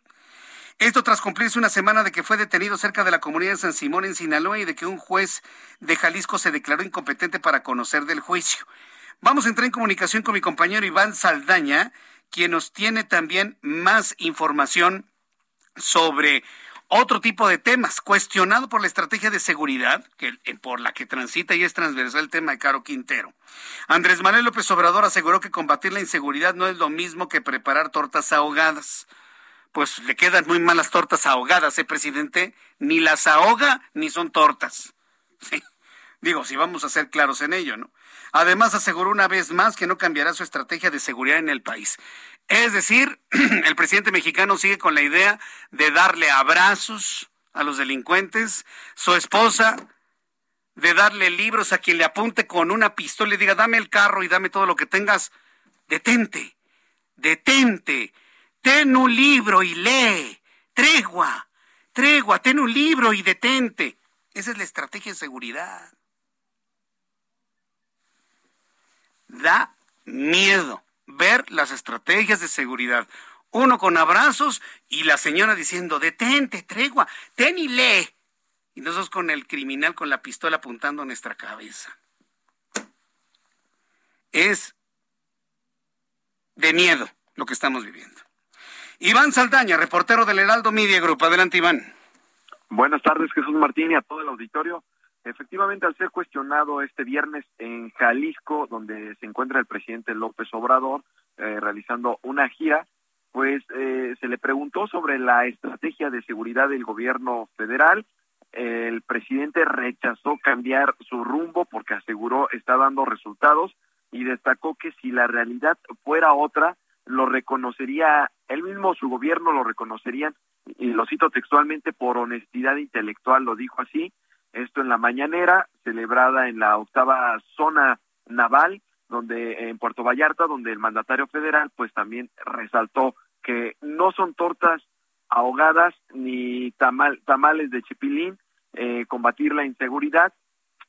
Esto tras cumplirse una semana de que fue detenido cerca de la comunidad de San Simón en Sinaloa y de que un juez de Jalisco se declaró incompetente para conocer del juicio. Vamos a entrar en comunicación con mi compañero Iván Saldaña, quien nos tiene también más información sobre otro tipo de temas, cuestionado por la estrategia de seguridad, que, eh, por la que transita y es transversal el tema de Caro Quintero. Andrés Manuel López Obrador aseguró que combatir la inseguridad no es lo mismo que preparar tortas ahogadas. Pues le quedan muy malas tortas ahogadas, ¿eh, presidente? Ni las ahoga ni son tortas. Sí. Digo, si vamos a ser claros en ello, ¿no? Además, aseguró una vez más que no cambiará su estrategia de seguridad en el país. Es decir, el presidente mexicano sigue con la idea de darle abrazos a los delincuentes, su esposa de darle libros a quien le apunte con una pistola y diga, dame el carro y dame todo lo que tengas. Detente, detente, ten un libro y lee. Tregua, tregua, ten un libro y detente. Esa es la estrategia de seguridad. Da miedo ver las estrategias de seguridad. Uno con abrazos y la señora diciendo, detente, tregua, ten y lee. Y nosotros con el criminal con la pistola apuntando a nuestra cabeza. Es de miedo lo que estamos viviendo. Iván Saldaña, reportero del Heraldo Media Group. Adelante, Iván. Buenas tardes, Jesús Martín y a todo el auditorio. Efectivamente, al ser cuestionado este viernes en Jalisco, donde se encuentra el presidente López Obrador eh, realizando una gira, pues eh, se le preguntó sobre la estrategia de seguridad del gobierno federal. El presidente rechazó cambiar su rumbo porque aseguró está dando resultados y destacó que si la realidad fuera otra, lo reconocería, él mismo, su gobierno lo reconocerían, y lo cito textualmente, por honestidad intelectual, lo dijo así, esto en la mañanera, celebrada en la octava zona naval, donde en Puerto Vallarta, donde el mandatario federal pues también resaltó que no son tortas ahogadas ni tamal, tamales de chipilín, eh, combatir la inseguridad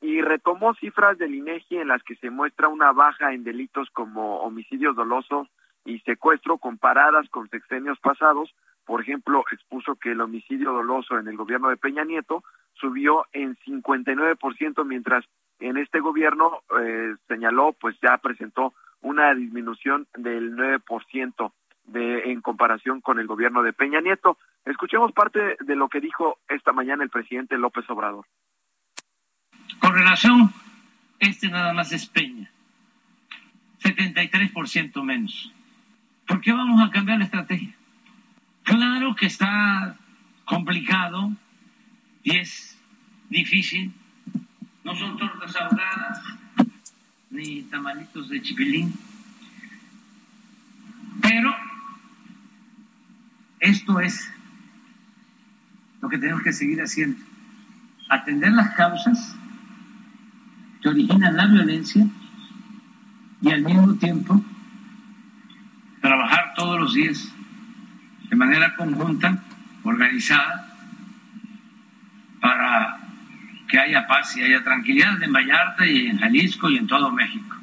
y retomó cifras del INEGI en las que se muestra una baja en delitos como homicidios dolosos y secuestro comparadas con sexenios pasados. Por ejemplo, expuso que el homicidio doloso en el gobierno de Peña Nieto subió en 59%, mientras en este gobierno eh, señaló, pues ya presentó una disminución del 9%. de en comparación con el gobierno de Peña Nieto. Escuchemos parte de lo que dijo esta mañana el presidente López Obrador. Con relación, este nada más es Peña, 73% menos. ¿Por qué vamos a cambiar la estrategia? Claro que está complicado y es difícil. No son tortas ahogadas ni tamalitos de chipilín. Pero esto es lo que tenemos que seguir haciendo. Atender las causas que originan la violencia y al mismo tiempo trabajar todos los días de manera conjunta, organizada, para que haya paz y haya tranquilidad en Vallarta y en Jalisco y en todo México.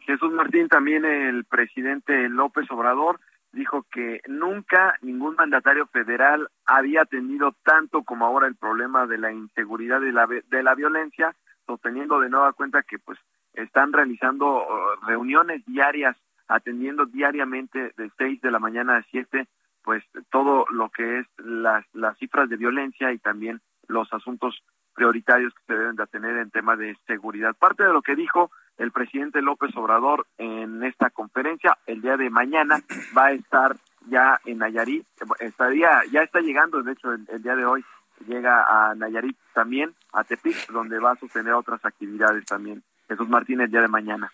Jesús Martín, también el presidente López Obrador, dijo que nunca ningún mandatario federal había tenido tanto como ahora el problema de la inseguridad y la, de la violencia, sosteniendo de nueva cuenta que pues están realizando uh, reuniones diarias, atendiendo diariamente de 6 de la mañana a 7, pues todo lo que es las, las cifras de violencia y también los asuntos prioritarios que se deben de tener en tema de seguridad. Parte de lo que dijo el presidente López Obrador en esta conferencia, el día de mañana va a estar ya en Nayarit, estaría, ya está llegando, de hecho el, el día de hoy llega a Nayarit también, a Tepic, donde va a sostener otras actividades también. Jesús Martínez, el día de mañana.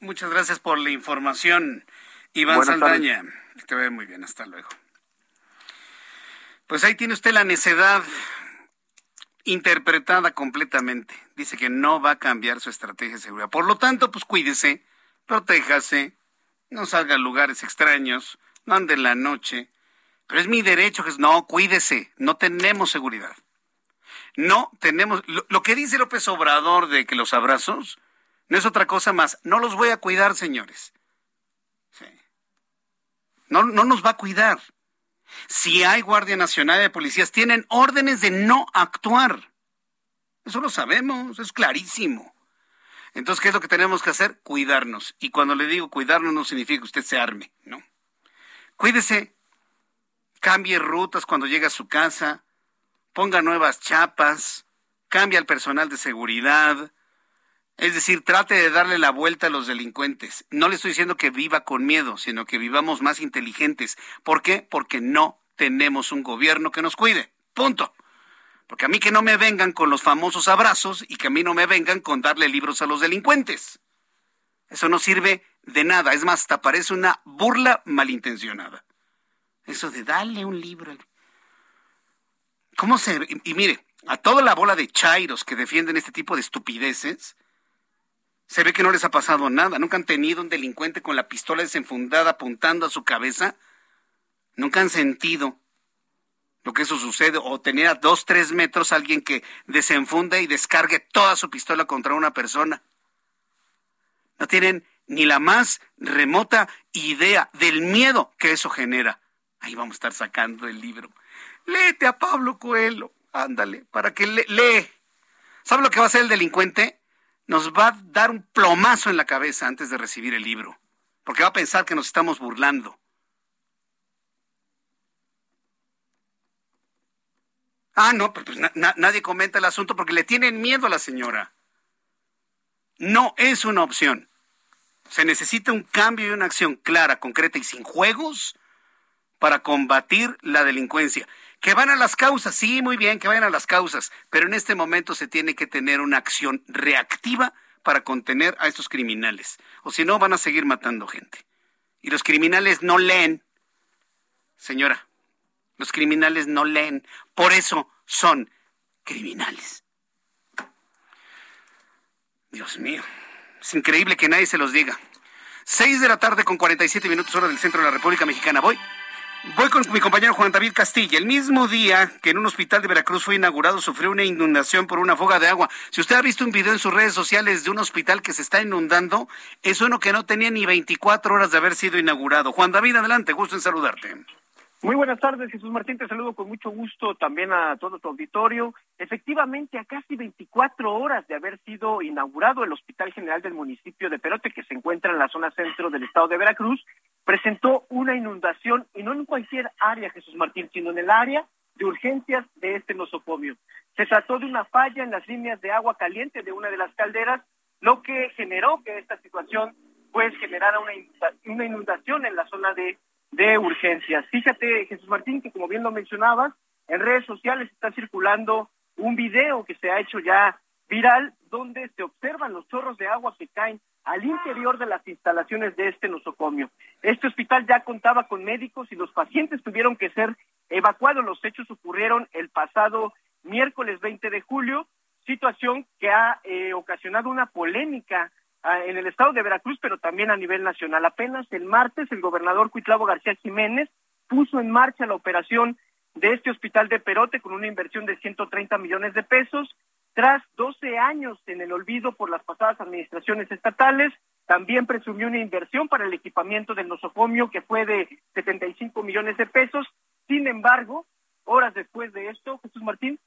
Muchas gracias por la información, Iván Saldaña. te ve muy bien, hasta luego. Pues ahí tiene usted la necedad interpretada completamente. Dice que no va a cambiar su estrategia de seguridad. Por lo tanto, pues cuídese, protéjase, no salga a lugares extraños, no ande en la noche. Pero es mi derecho, que no, cuídese, no tenemos seguridad. No tenemos, lo, que dice López Obrador de que los abrazos no es otra cosa más, no los voy a cuidar, señores. No, no nos va a cuidar. Si hay Guardia Nacional de Policías, tienen órdenes de no actuar. Eso lo sabemos, es clarísimo. Entonces, ¿qué es lo que tenemos que hacer? Cuidarnos. Y cuando le digo cuidarnos no significa que usted se arme, ¿no? Cuídese, cambie rutas cuando llegue a su casa, ponga nuevas chapas, cambie al personal de seguridad, es decir, trate de darle la vuelta a los delincuentes. No le estoy diciendo que viva con miedo, sino que vivamos más inteligentes. ¿Por qué? Porque no tenemos un gobierno que nos cuide. Punto. Porque a mí que no me vengan con los famosos abrazos y que a mí no me vengan con darle libros a los delincuentes. Eso no sirve de nada. Es más, hasta parece una burla malintencionada. Eso de darle un libro. ¿Cómo se.? Y, mire, a toda la bola de chairos que defienden este tipo de estupideces, se ve que no les ha pasado nada. Nunca han tenido un delincuente con la pistola desenfundada apuntando a su cabeza. Nunca han sentido lo que eso sucede. O tener a dos, tres metros alguien que desenfunda y descargue toda su pistola contra una persona. No tienen ni la más remota idea del miedo que eso genera. Ahí vamos a estar sacando el libro. Léete a Pablo Coelho. Ándale, para que le lee. ¿Sabe lo que va a hacer el delincuente? Nos va a dar un plomazo en la cabeza antes de recibir el libro, porque va a pensar que nos estamos burlando. Ah, no, pues, pues nadie comenta el asunto porque le tienen miedo a la señora. No es una opción. Se necesita un cambio y una acción clara, concreta y sin juegos para combatir la delincuencia. Que van a las causas, sí, muy bien, que vayan a las causas, pero en este momento se tiene que tener una acción reactiva para contener a estos criminales, o si no van a seguir matando gente. Y los criminales no leen, señora, los criminales no leen, por eso son criminales. Dios mío, es increíble que nadie se los diga. Seis de la tarde con 47 minutos hora del centro de la República Mexicana. Voy Voy con mi compañero Juan David Castilla. El mismo día que en un hospital de Veracruz fue inaugurado, sufrió una inundación por una fuga de agua. Si usted ha visto un video en sus redes sociales de un hospital que se está inundando, es uno que no tenía ni 24 horas de haber sido inaugurado. Juan David, adelante, gusto en saludarte. Muy buenas tardes, Jesús Martín. Te saludo con mucho gusto también a todo tu auditorio. Efectivamente, a casi 24 horas de haber sido inaugurado el Hospital General del municipio de Perote, que se encuentra en la zona centro del estado de Veracruz, presentó una inundación, y no en cualquier área, Jesús Martín, sino en el área de urgencias de este nosocomio. Se trató de una falla en las líneas de agua caliente de una de las calderas, lo que generó que esta situación pues generara una inundación en la zona de de urgencias. Fíjate, Jesús Martín, que como bien lo mencionabas, en redes sociales está circulando un video que se ha hecho ya viral donde se observan los chorros de agua que caen al interior de las instalaciones de este nosocomio. Este hospital ya contaba con médicos y los pacientes tuvieron que ser evacuados. Los hechos ocurrieron el pasado miércoles 20 de julio, situación que ha eh, ocasionado una polémica Ah, en el estado de Veracruz, pero también a nivel nacional. Apenas el martes el gobernador Cuitlavo García Jiménez puso en marcha la operación de este hospital de Perote con una inversión de 130 millones de pesos. Tras 12 años en el olvido por las pasadas administraciones estatales, también presumió una inversión para el equipamiento del nosocomio que fue de 75 millones de pesos. Sin embargo, horas después de esto, Jesús Martín,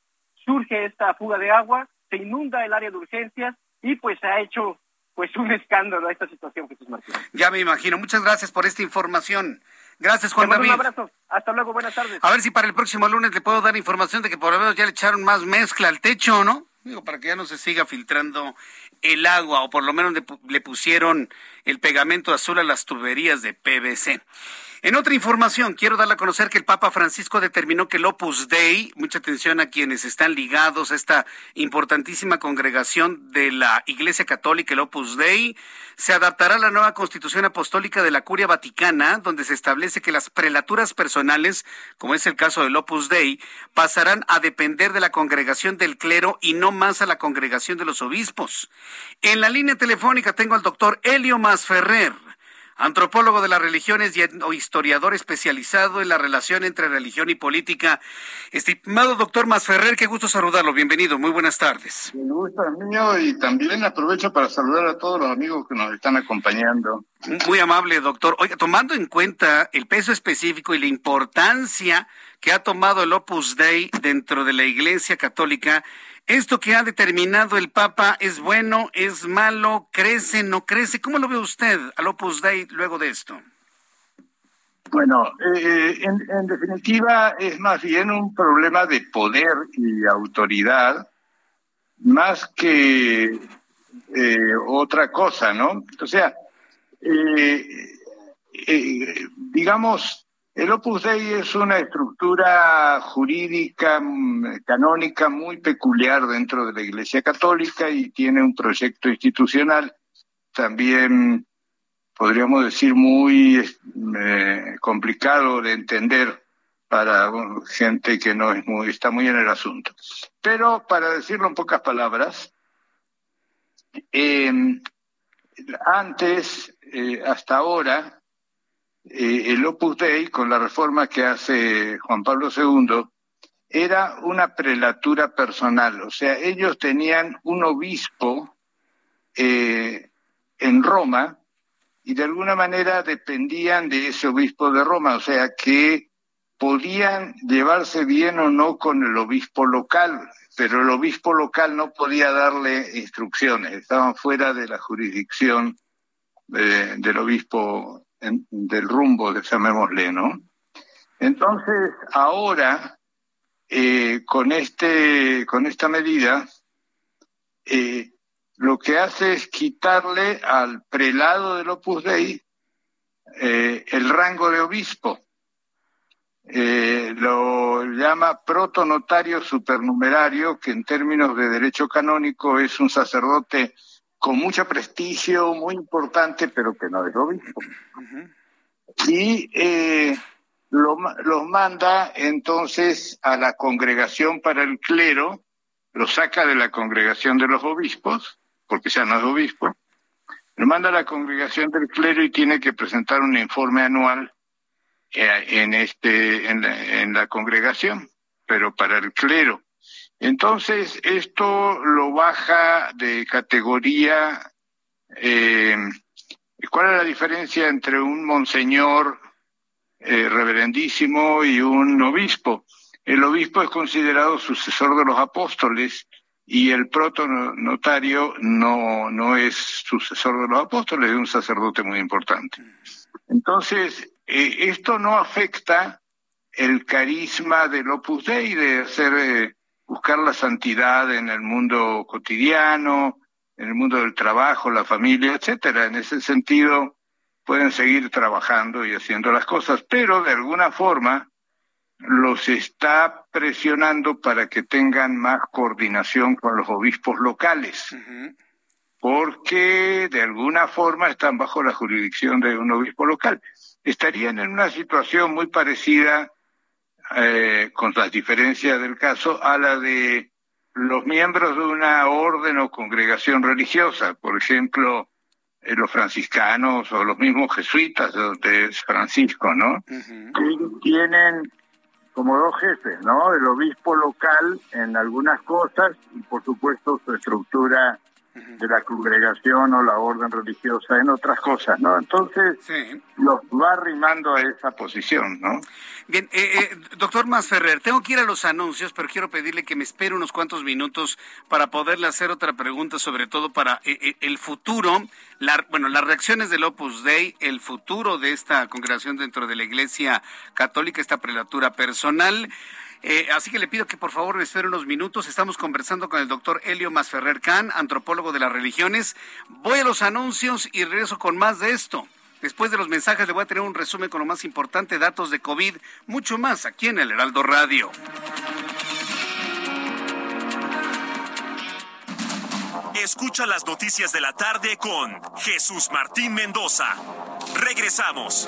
surge esta fuga de agua, se inunda el área de urgencias y pues se ha hecho pues un escándalo a esta situación, Jesús Martín. Ya me imagino. Muchas gracias por esta información. Gracias, Juan David. Un abrazo. Hasta luego. Buenas tardes. A ver si para el próximo lunes le puedo dar información de que por lo menos ya le echaron más mezcla al techo, ¿no? Digo, para que ya no se siga filtrando el agua, o por lo menos le, le pusieron el pegamento azul a las tuberías de PVC. En otra información, quiero darle a conocer que el Papa Francisco determinó que el Opus Dei, mucha atención a quienes están ligados a esta importantísima congregación de la Iglesia Católica, el Opus Dei, se adaptará a la nueva constitución apostólica de la Curia Vaticana, donde se establece que las prelaturas personales, como es el caso del Opus Dei, pasarán a depender de la congregación del clero y no más a la congregación de los obispos. En la línea telefónica tengo al doctor Elio Masferrer antropólogo de las religiones y historiador especializado en la relación entre religión y política. Estimado doctor Masferrer, qué gusto saludarlo. Bienvenido, muy buenas tardes. Me gusta mío y también aprovecho para saludar a todos los amigos que nos están acompañando. Muy amable, doctor. Oiga, tomando en cuenta el peso específico y la importancia que ha tomado el Opus Dei dentro de la Iglesia Católica, ¿Esto que ha determinado el Papa es bueno, es malo, crece, no crece? ¿Cómo lo ve usted al Opus Dei luego de esto? Bueno, eh, en, definitiva es más bien un problema de poder y autoridad, más que eh, otra cosa, ¿no? O sea, eh, digamos, el Opus Dei es una estructura jurídica mm, canónica muy peculiar dentro de la Iglesia Católica y tiene un proyecto institucional también, podríamos decir, muy eh, complicado de entender para gente que no es muy, está muy en el asunto. Pero para decirlo en pocas palabras, em, antes, eh, hasta ahora, eh, el Opus Dei, con la reforma que hace Juan Pablo II, era una prelatura personal, o sea, ellos tenían un obispo eh, en Roma y de alguna manera dependían de ese obispo de Roma, o sea, que podían llevarse bien o no con el obispo local, pero el obispo local no podía darle instrucciones, estaban fuera de la jurisdicción eh, del obispo del rumbo, llamémosle, ¿no? Entonces, ahora, eh, con, este, con esta medida, eh, lo que hace es quitarle al prelado del Opus Dei eh, el rango de obispo. lo llama protonotario supernumerario, que en términos de derecho canónico es un sacerdote con mucho prestigio, muy importante, pero que no es obispo. Y eh, los manda entonces a la congregación para el clero, lo saca de la congregación de los obispos, porque ya no es obispo, lo manda a la congregación del clero y tiene que presentar un informe anual eh, en, este, en la congregación, pero para el clero. Entonces, esto lo baja de categoría. Eh, ¿Cuál es la diferencia entre un monseñor eh, reverendísimo y un obispo. El obispo es considerado sucesor de los apóstoles y el protonotario no, no es sucesor de los apóstoles, es un sacerdote muy importante. Entonces, eh, esto no afecta el carisma del Opus Dei de hacer, buscar la santidad en el mundo cotidiano, en el mundo del trabajo, la familia, etcétera. En ese sentido, pueden seguir trabajando y haciendo las cosas, pero de alguna forma los está presionando para que tengan más coordinación con los obispos locales, porque de alguna forma están bajo la jurisdicción de un obispo local. Estarían en una situación muy parecida, eh, con las diferencias del caso, a la de los miembros de una orden o congregación religiosa, por ejemplo, eh, los franciscanos o los mismos jesuitas de Francisco, ¿no? tienen como dos jefes, ¿no? El obispo local en algunas cosas y por supuesto su estructura de la congregación o la orden religiosa en otras cosas, ¿no? Entonces los va arrimando a esa posición, ¿no? Bien, eh, eh, doctor Masferrer, tengo que ir a los anuncios, pero quiero pedirle que me espere unos cuantos minutos para poderle hacer otra pregunta, sobre todo para eh, el futuro, la, bueno, las reacciones del Opus Dei, el futuro de esta congregación dentro de la Iglesia Católica, esta prelatura personal. Eh, así que le pido que por favor me espere unos minutos. Estamos conversando con el doctor Helio Masferrer Can, antropólogo de las religiones. Voy a los anuncios y regreso con más de esto. Después de los mensajes le voy a tener un resumen con lo más importante, datos de COVID, mucho más aquí en el Heraldo Radio. Escucha las noticias de la tarde con Jesús Martín Mendoza. Regresamos.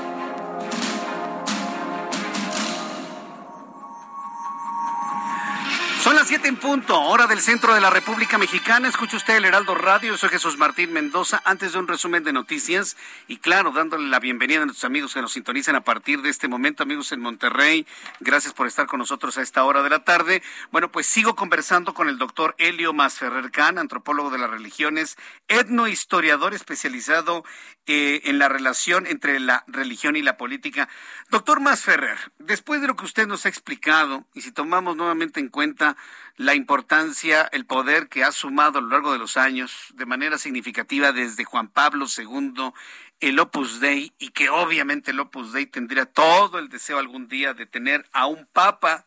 Las siete en punto, hora del centro de la República Mexicana. Escucha usted el Heraldo Radio. Soy Jesús Martín Mendoza. Antes de un resumen de noticias y, claro, dándole la bienvenida a nuestros amigos que nos sintonizan a partir de este momento, amigos en Monterrey. Gracias por estar con nosotros a esta hora de la tarde. Bueno, pues sigo conversando con el doctor Helio Masferrer Can, antropólogo de las religiones, etnohistoriador especializado eh, en la relación entre la religión y la política. Doctor Masferrer, después de lo que usted nos ha explicado, y si tomamos nuevamente en cuenta la importancia, el poder que ha sumado a lo largo de los años de manera significativa desde Juan Pablo II el Opus Dei y que obviamente el Opus Dei tendría todo el deseo algún día de tener a un papa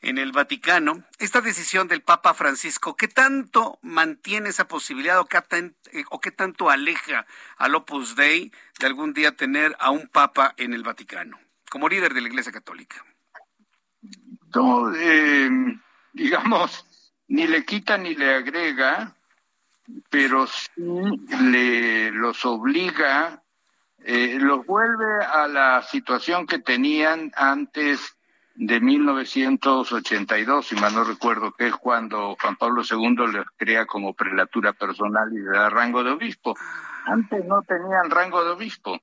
en el Vaticano. Esta decisión del Papa Francisco, ¿qué tanto mantiene esa posibilidad o qué, eh, tanto aleja al Opus Dei de algún día tener a un papa en el Vaticano como líder de la Iglesia Católica? Eh, digamos, ni le quita ni le agrega, pero sí le, los obliga, eh, los vuelve a la situación que tenían antes de 1982, si mal no recuerdo, que es cuando Juan Pablo II les crea como prelatura personal y le da rango de obispo. Antes no tenían rango de obispo,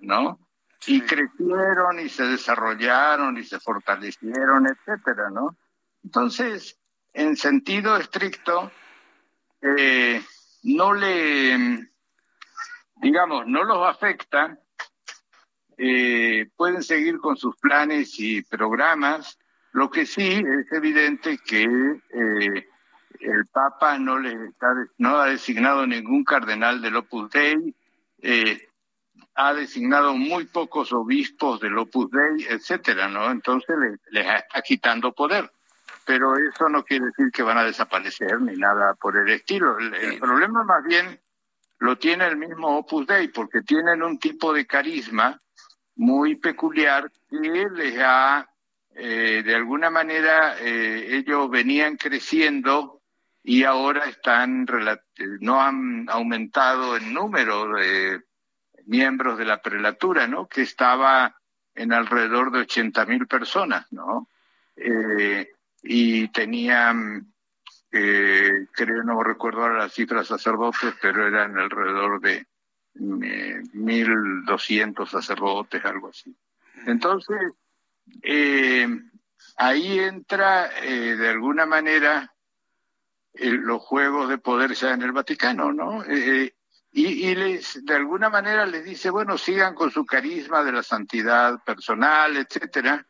¿no? Y crecieron y se desarrollaron y se fortalecieron, etcétera, ¿no? Entonces, en sentido estricto, eh, no le, digamos, no los afecta, eh, pueden seguir con sus planes y programas, lo que sí es evidente que eh, el Papa no le no ha designado ningún cardenal del Opus Dei, ha designado muy pocos obispos del Opus Dei, etcétera, ¿no? Entonces les le está quitando poder pero eso no quiere decir que van a desaparecer ni nada por el estilo. El, problema más bien lo tiene el mismo Opus Dei, porque tienen un tipo de carisma muy peculiar que les ha, eh, de alguna manera, eh, ellos venían creciendo y ahora están, no han aumentado el número de miembros de la prelatura, ¿no? Que estaba en alrededor de 80 mil personas, ¿no? Eh, y tenían, eh, creo, no recuerdo ahora las cifras sacerdotes, pero eran alrededor de eh, 1.200 sacerdotes, algo así. Entonces, eh, ahí entra eh, de alguna manera los juegos de poder ya en el Vaticano, ¿no? y, y, les, de alguna manera les dice, bueno, sigan con su carisma de la santidad personal, etcétera,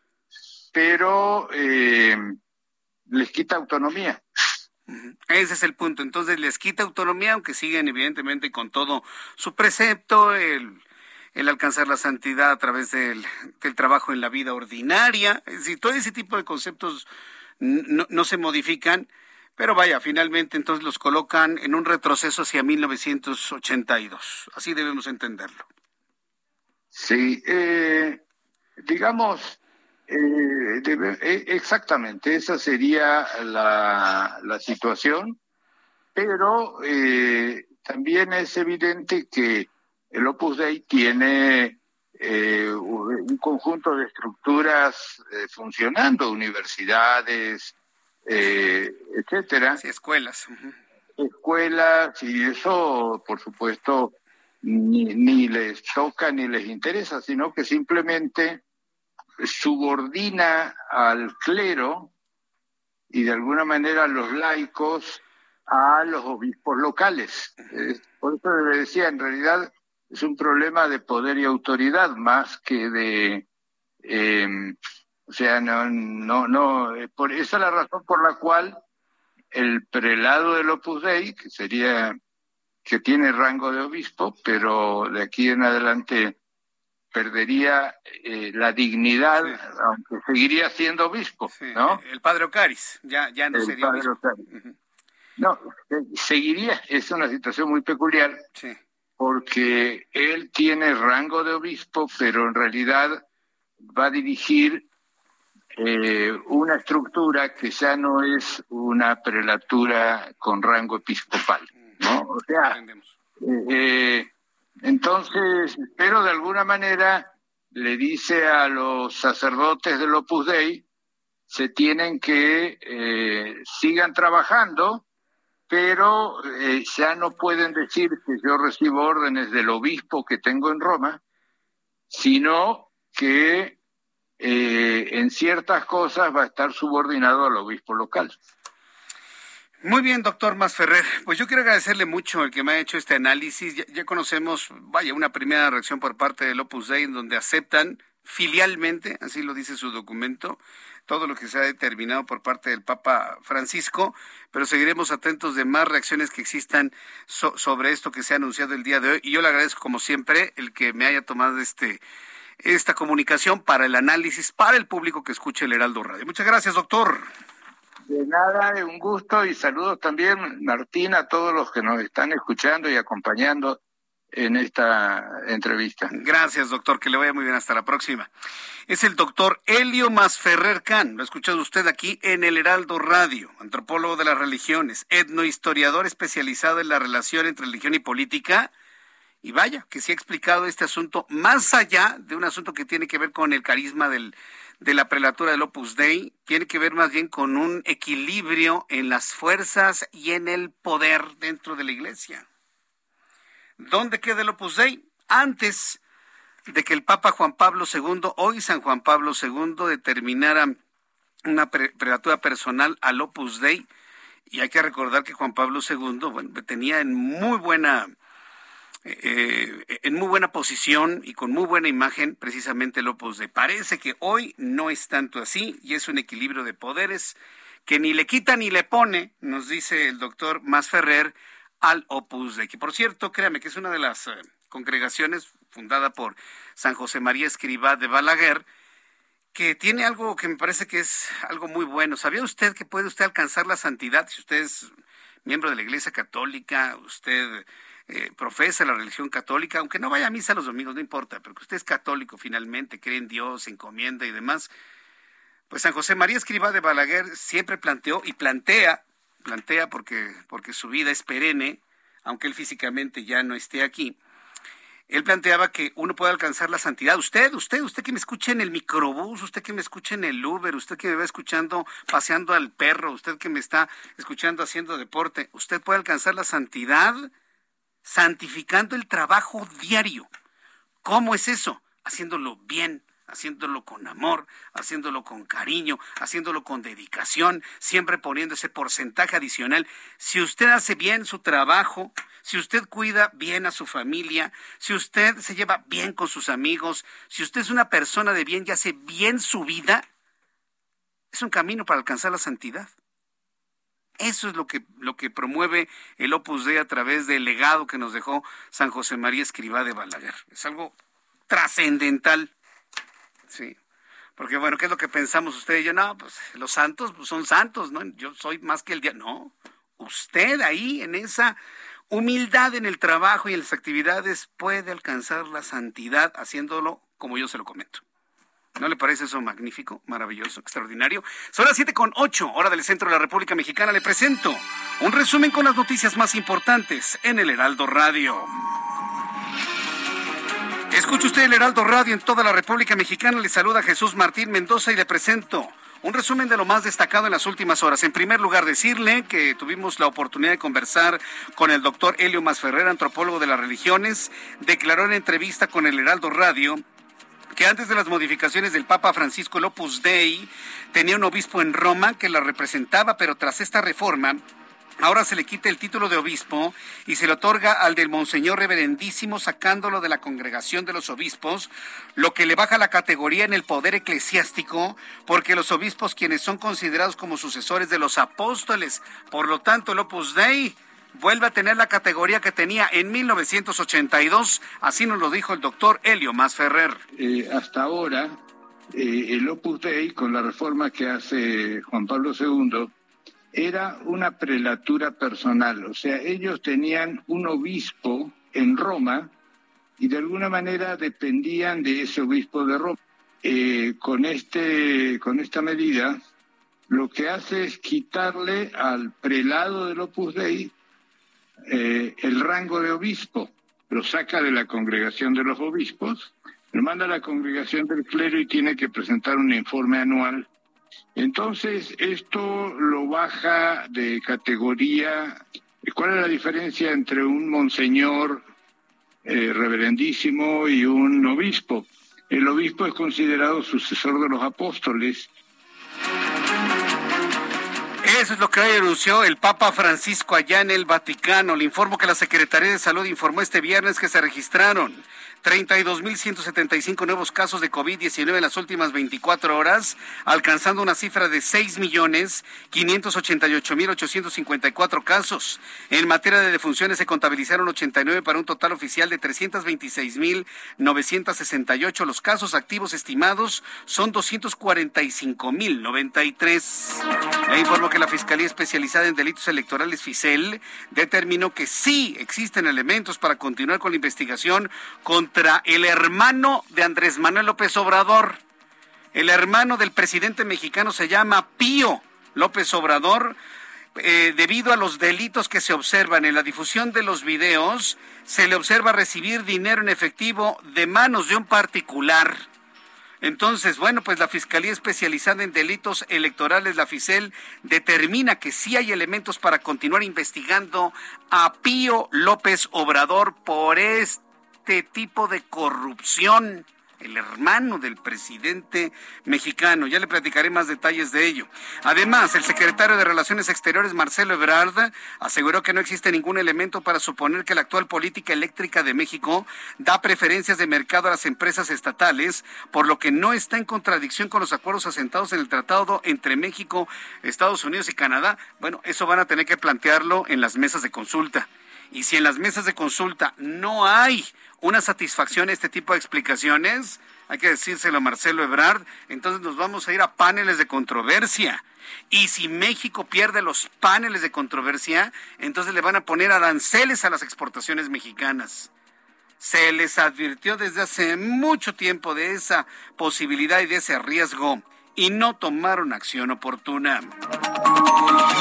pero eh, les quita autonomía. Ese es el punto. Entonces les quita autonomía, aunque siguen evidentemente con todo su precepto, el, el alcanzar la santidad a través del, del, trabajo en la vida ordinaria. Es decir, todo ese tipo de conceptos no, no se modifican, pero vaya, finalmente entonces los colocan en un retroceso hacia 1982. Así debemos entenderlo. Sí, eh, digamos, eh, debe, eh, exactamente, esa sería la, la situación, pero eh, también es evidente que el Opus Dei tiene eh, un conjunto de estructuras eh, funcionando, universidades, etcétera. Sí, escuelas. Escuelas, y eso, por supuesto, ni, ni les toca ni les interesa, sino que simplemente subordina al clero y de alguna manera a los laicos a los obispos locales. Por eso le decía, en realidad es un problema de poder y autoridad más que de... Eh, o sea, no, no, no, por, esa es la razón por la cual el prelado del Opus Dei, que sería, que tiene rango de obispo, pero de aquí en adelante perdería eh, la dignidad, sí. aunque seguiría siendo obispo, sí. ¿no? El padre Ocaris, ya, ya no el sería padre obispo. Ocaris. Uh -huh. No, seguiría, es una situación muy peculiar, sí. porque él tiene rango de obispo, pero en realidad va a dirigir eh, una estructura que ya no es una prelatura con rango episcopal, ¿no? O sea, eh, entonces, pero de alguna manera le dice a los sacerdotes del Opus Dei, se tienen que eh, sigan trabajando, pero eh, ya no pueden decir que yo recibo órdenes del obispo que tengo en Roma, sino que eh, en ciertas cosas va a estar subordinado al obispo local. Muy bien, doctor Masferrer. Pues yo quiero agradecerle mucho el que me ha hecho este análisis. Ya, conocemos, vaya, una primera reacción por parte del Opus Dei en donde aceptan filialmente, así lo dice su documento, todo lo que se ha determinado por parte del Papa Francisco, pero seguiremos atentos de más reacciones que existan so sobre esto que se ha anunciado el día de hoy. Y yo le agradezco, como siempre, el que me haya tomado este esta comunicación para el análisis, para el público que escuche el Heraldo Radio. Muchas gracias, doctor. De nada, un gusto y saludos también, Martín, a todos los que nos están escuchando y acompañando en esta entrevista. Gracias, doctor, que le vaya muy bien. Hasta la próxima. Es el doctor Helio Masferrer Can, lo ha escuchado usted aquí en el Heraldo Radio, antropólogo de las religiones, etnohistoriador especializado en la relación entre religión y política. Y vaya, que se ha explicado este asunto más allá de un asunto que tiene que ver con el carisma del, de la prelatura del Opus Dei, tiene que ver más bien con un equilibrio en las fuerzas y en el poder dentro de la iglesia. ¿Dónde queda el Opus Dei? Antes de que el Papa Juan Pablo II, hoy San Juan Pablo II, determinara una pre prelatura personal al Opus Dei, y hay que recordar que Juan Pablo II tenía en muy buena eh, en muy buena posición y con muy buena imagen precisamente el Opus Dei. Parece que hoy no es tanto así y es un equilibrio de poderes que ni le quita ni le pone, nos dice el doctor Masferrer, al Opus Dei, que por cierto, créame que es una de las eh, congregaciones fundada por San José María Escribá de Balaguer, que tiene algo que me parece que es algo muy bueno. ¿Sabía usted que puede usted alcanzar la santidad si usted es miembro de la Iglesia Católica, usted eh, profesa la religión católica, aunque no vaya a misa los domingos, no importa, pero que usted es católico finalmente, cree en Dios, encomienda y demás, pues San José María Escribá de Balaguer siempre planteó y plantea, plantea porque, porque su vida es perenne, aunque él físicamente ya no esté aquí, él planteaba que uno puede alcanzar la santidad. Usted, usted, usted que me escuche en el microbús, usted que me escuche en el Uber, usted que me va escuchando paseando al perro, usted que me está escuchando haciendo deporte, usted puede alcanzar la santidad santificando el trabajo diario. ¿Cómo es eso? Haciéndolo bien, haciéndolo con amor, haciéndolo con cariño, haciéndolo con dedicación, siempre poniendo ese porcentaje adicional. Si usted hace bien su trabajo, si usted cuida bien a su familia, si usted se lleva bien con sus amigos, si usted es una persona de bien y hace bien su vida, es un camino para alcanzar la santidad. Eso es lo que, lo que promueve el Opus Dei a través del legado que nos dejó San José María Escribá de Balaguer. Es algo trascendental. Sí. Porque bueno, ¿qué es lo que pensamos usted y yo? No, pues los santos pues, son santos, ¿no? Yo soy más que el día. No, usted ahí en esa humildad en el trabajo y en las actividades puede alcanzar la santidad haciéndolo como yo se lo comento. ¿No le parece eso magnífico, maravilloso, extraordinario? Son las siete con ocho, hora del centro de la República Mexicana. Le presento un resumen con las noticias más importantes en el Heraldo Radio. Escucha usted el Heraldo Radio en toda la República Mexicana. Le saluda Jesús Martín Mendoza y le presento un resumen de lo más destacado en las últimas horas. En primer lugar, decirle que tuvimos la oportunidad de conversar con el doctor Helio Masferrer, antropólogo de las religiones. Declaró en entrevista con el Heraldo Radio que antes de las modificaciones del Papa Francisco Lopus Dei tenía un obispo en Roma que la representaba, pero tras esta reforma Ahora se le quita el título de obispo y se le otorga al del Monseñor Reverendísimo, sacándolo de la congregación de los obispos, lo que le baja la categoría en el poder eclesiástico, porque los obispos, quienes son considerados como sucesores de los apóstoles, por lo tanto, el Opus Dei vuelve a tener la categoría que tenía en 1982, así nos lo dijo el doctor Helio Masferrer. Eh, hasta ahora, eh, el Opus Dei, con la reforma que hace Juan Pablo II, era una prelatura personal, o sea, ellos tenían un obispo en Roma y de alguna manera dependían de ese obispo de Roma. Eh, con, este, con esta medida, lo que hace es quitarle al prelado del Opus Dei eh, el rango de obispo, lo saca de la congregación de los obispos, lo manda a la congregación del clero y tiene que presentar un informe anual entonces, esto lo baja de categoría. ¿Cuál es la diferencia entre un monseñor eh, reverendísimo y un obispo? El obispo es considerado sucesor de los apóstoles. Eso es lo que anunció el Papa Francisco allá en el Vaticano. Le informo que la Secretaría de Salud informó este viernes que se registraron 32.175 nuevos casos de COVID-19 en las últimas 24 horas, alcanzando una cifra de 6.588.854 casos. En materia de defunciones se contabilizaron 89 para un total oficial de 326.968. Los casos activos estimados son 245.093. Le informo que la Fiscalía Especializada en Delitos Electorales, FICEL, determinó que sí existen elementos para continuar con la investigación con el hermano de Andrés Manuel López Obrador. El hermano del presidente mexicano se llama Pío López Obrador. Eh, debido a los delitos que se observan en la difusión de los videos, se le observa recibir dinero en efectivo de manos de un particular. Entonces, bueno, pues la Fiscalía Especializada en Delitos Electorales, la FICEL, determina que sí hay elementos para continuar investigando a Pío López Obrador por este este tipo de corrupción el hermano del presidente mexicano. Ya le platicaré más detalles de ello. Además, el secretario de Relaciones Exteriores, Marcelo Ebrard, aseguró que no existe ningún elemento para suponer que la actual política eléctrica de México da preferencias de mercado a las empresas estatales, por lo que no está en contradicción con los acuerdos asentados en el tratado entre México, Estados Unidos y Canadá. Bueno, eso van a tener que plantearlo en las mesas de consulta. Y si en las mesas de consulta no hay una satisfacción a este tipo de explicaciones, hay que decírselo a Marcelo Ebrard, entonces nos vamos a ir a paneles de controversia. Y si México pierde los paneles de controversia, entonces le van a poner aranceles a las exportaciones mexicanas. Se les advirtió desde hace mucho tiempo de esa posibilidad y de ese riesgo y no tomaron acción oportuna.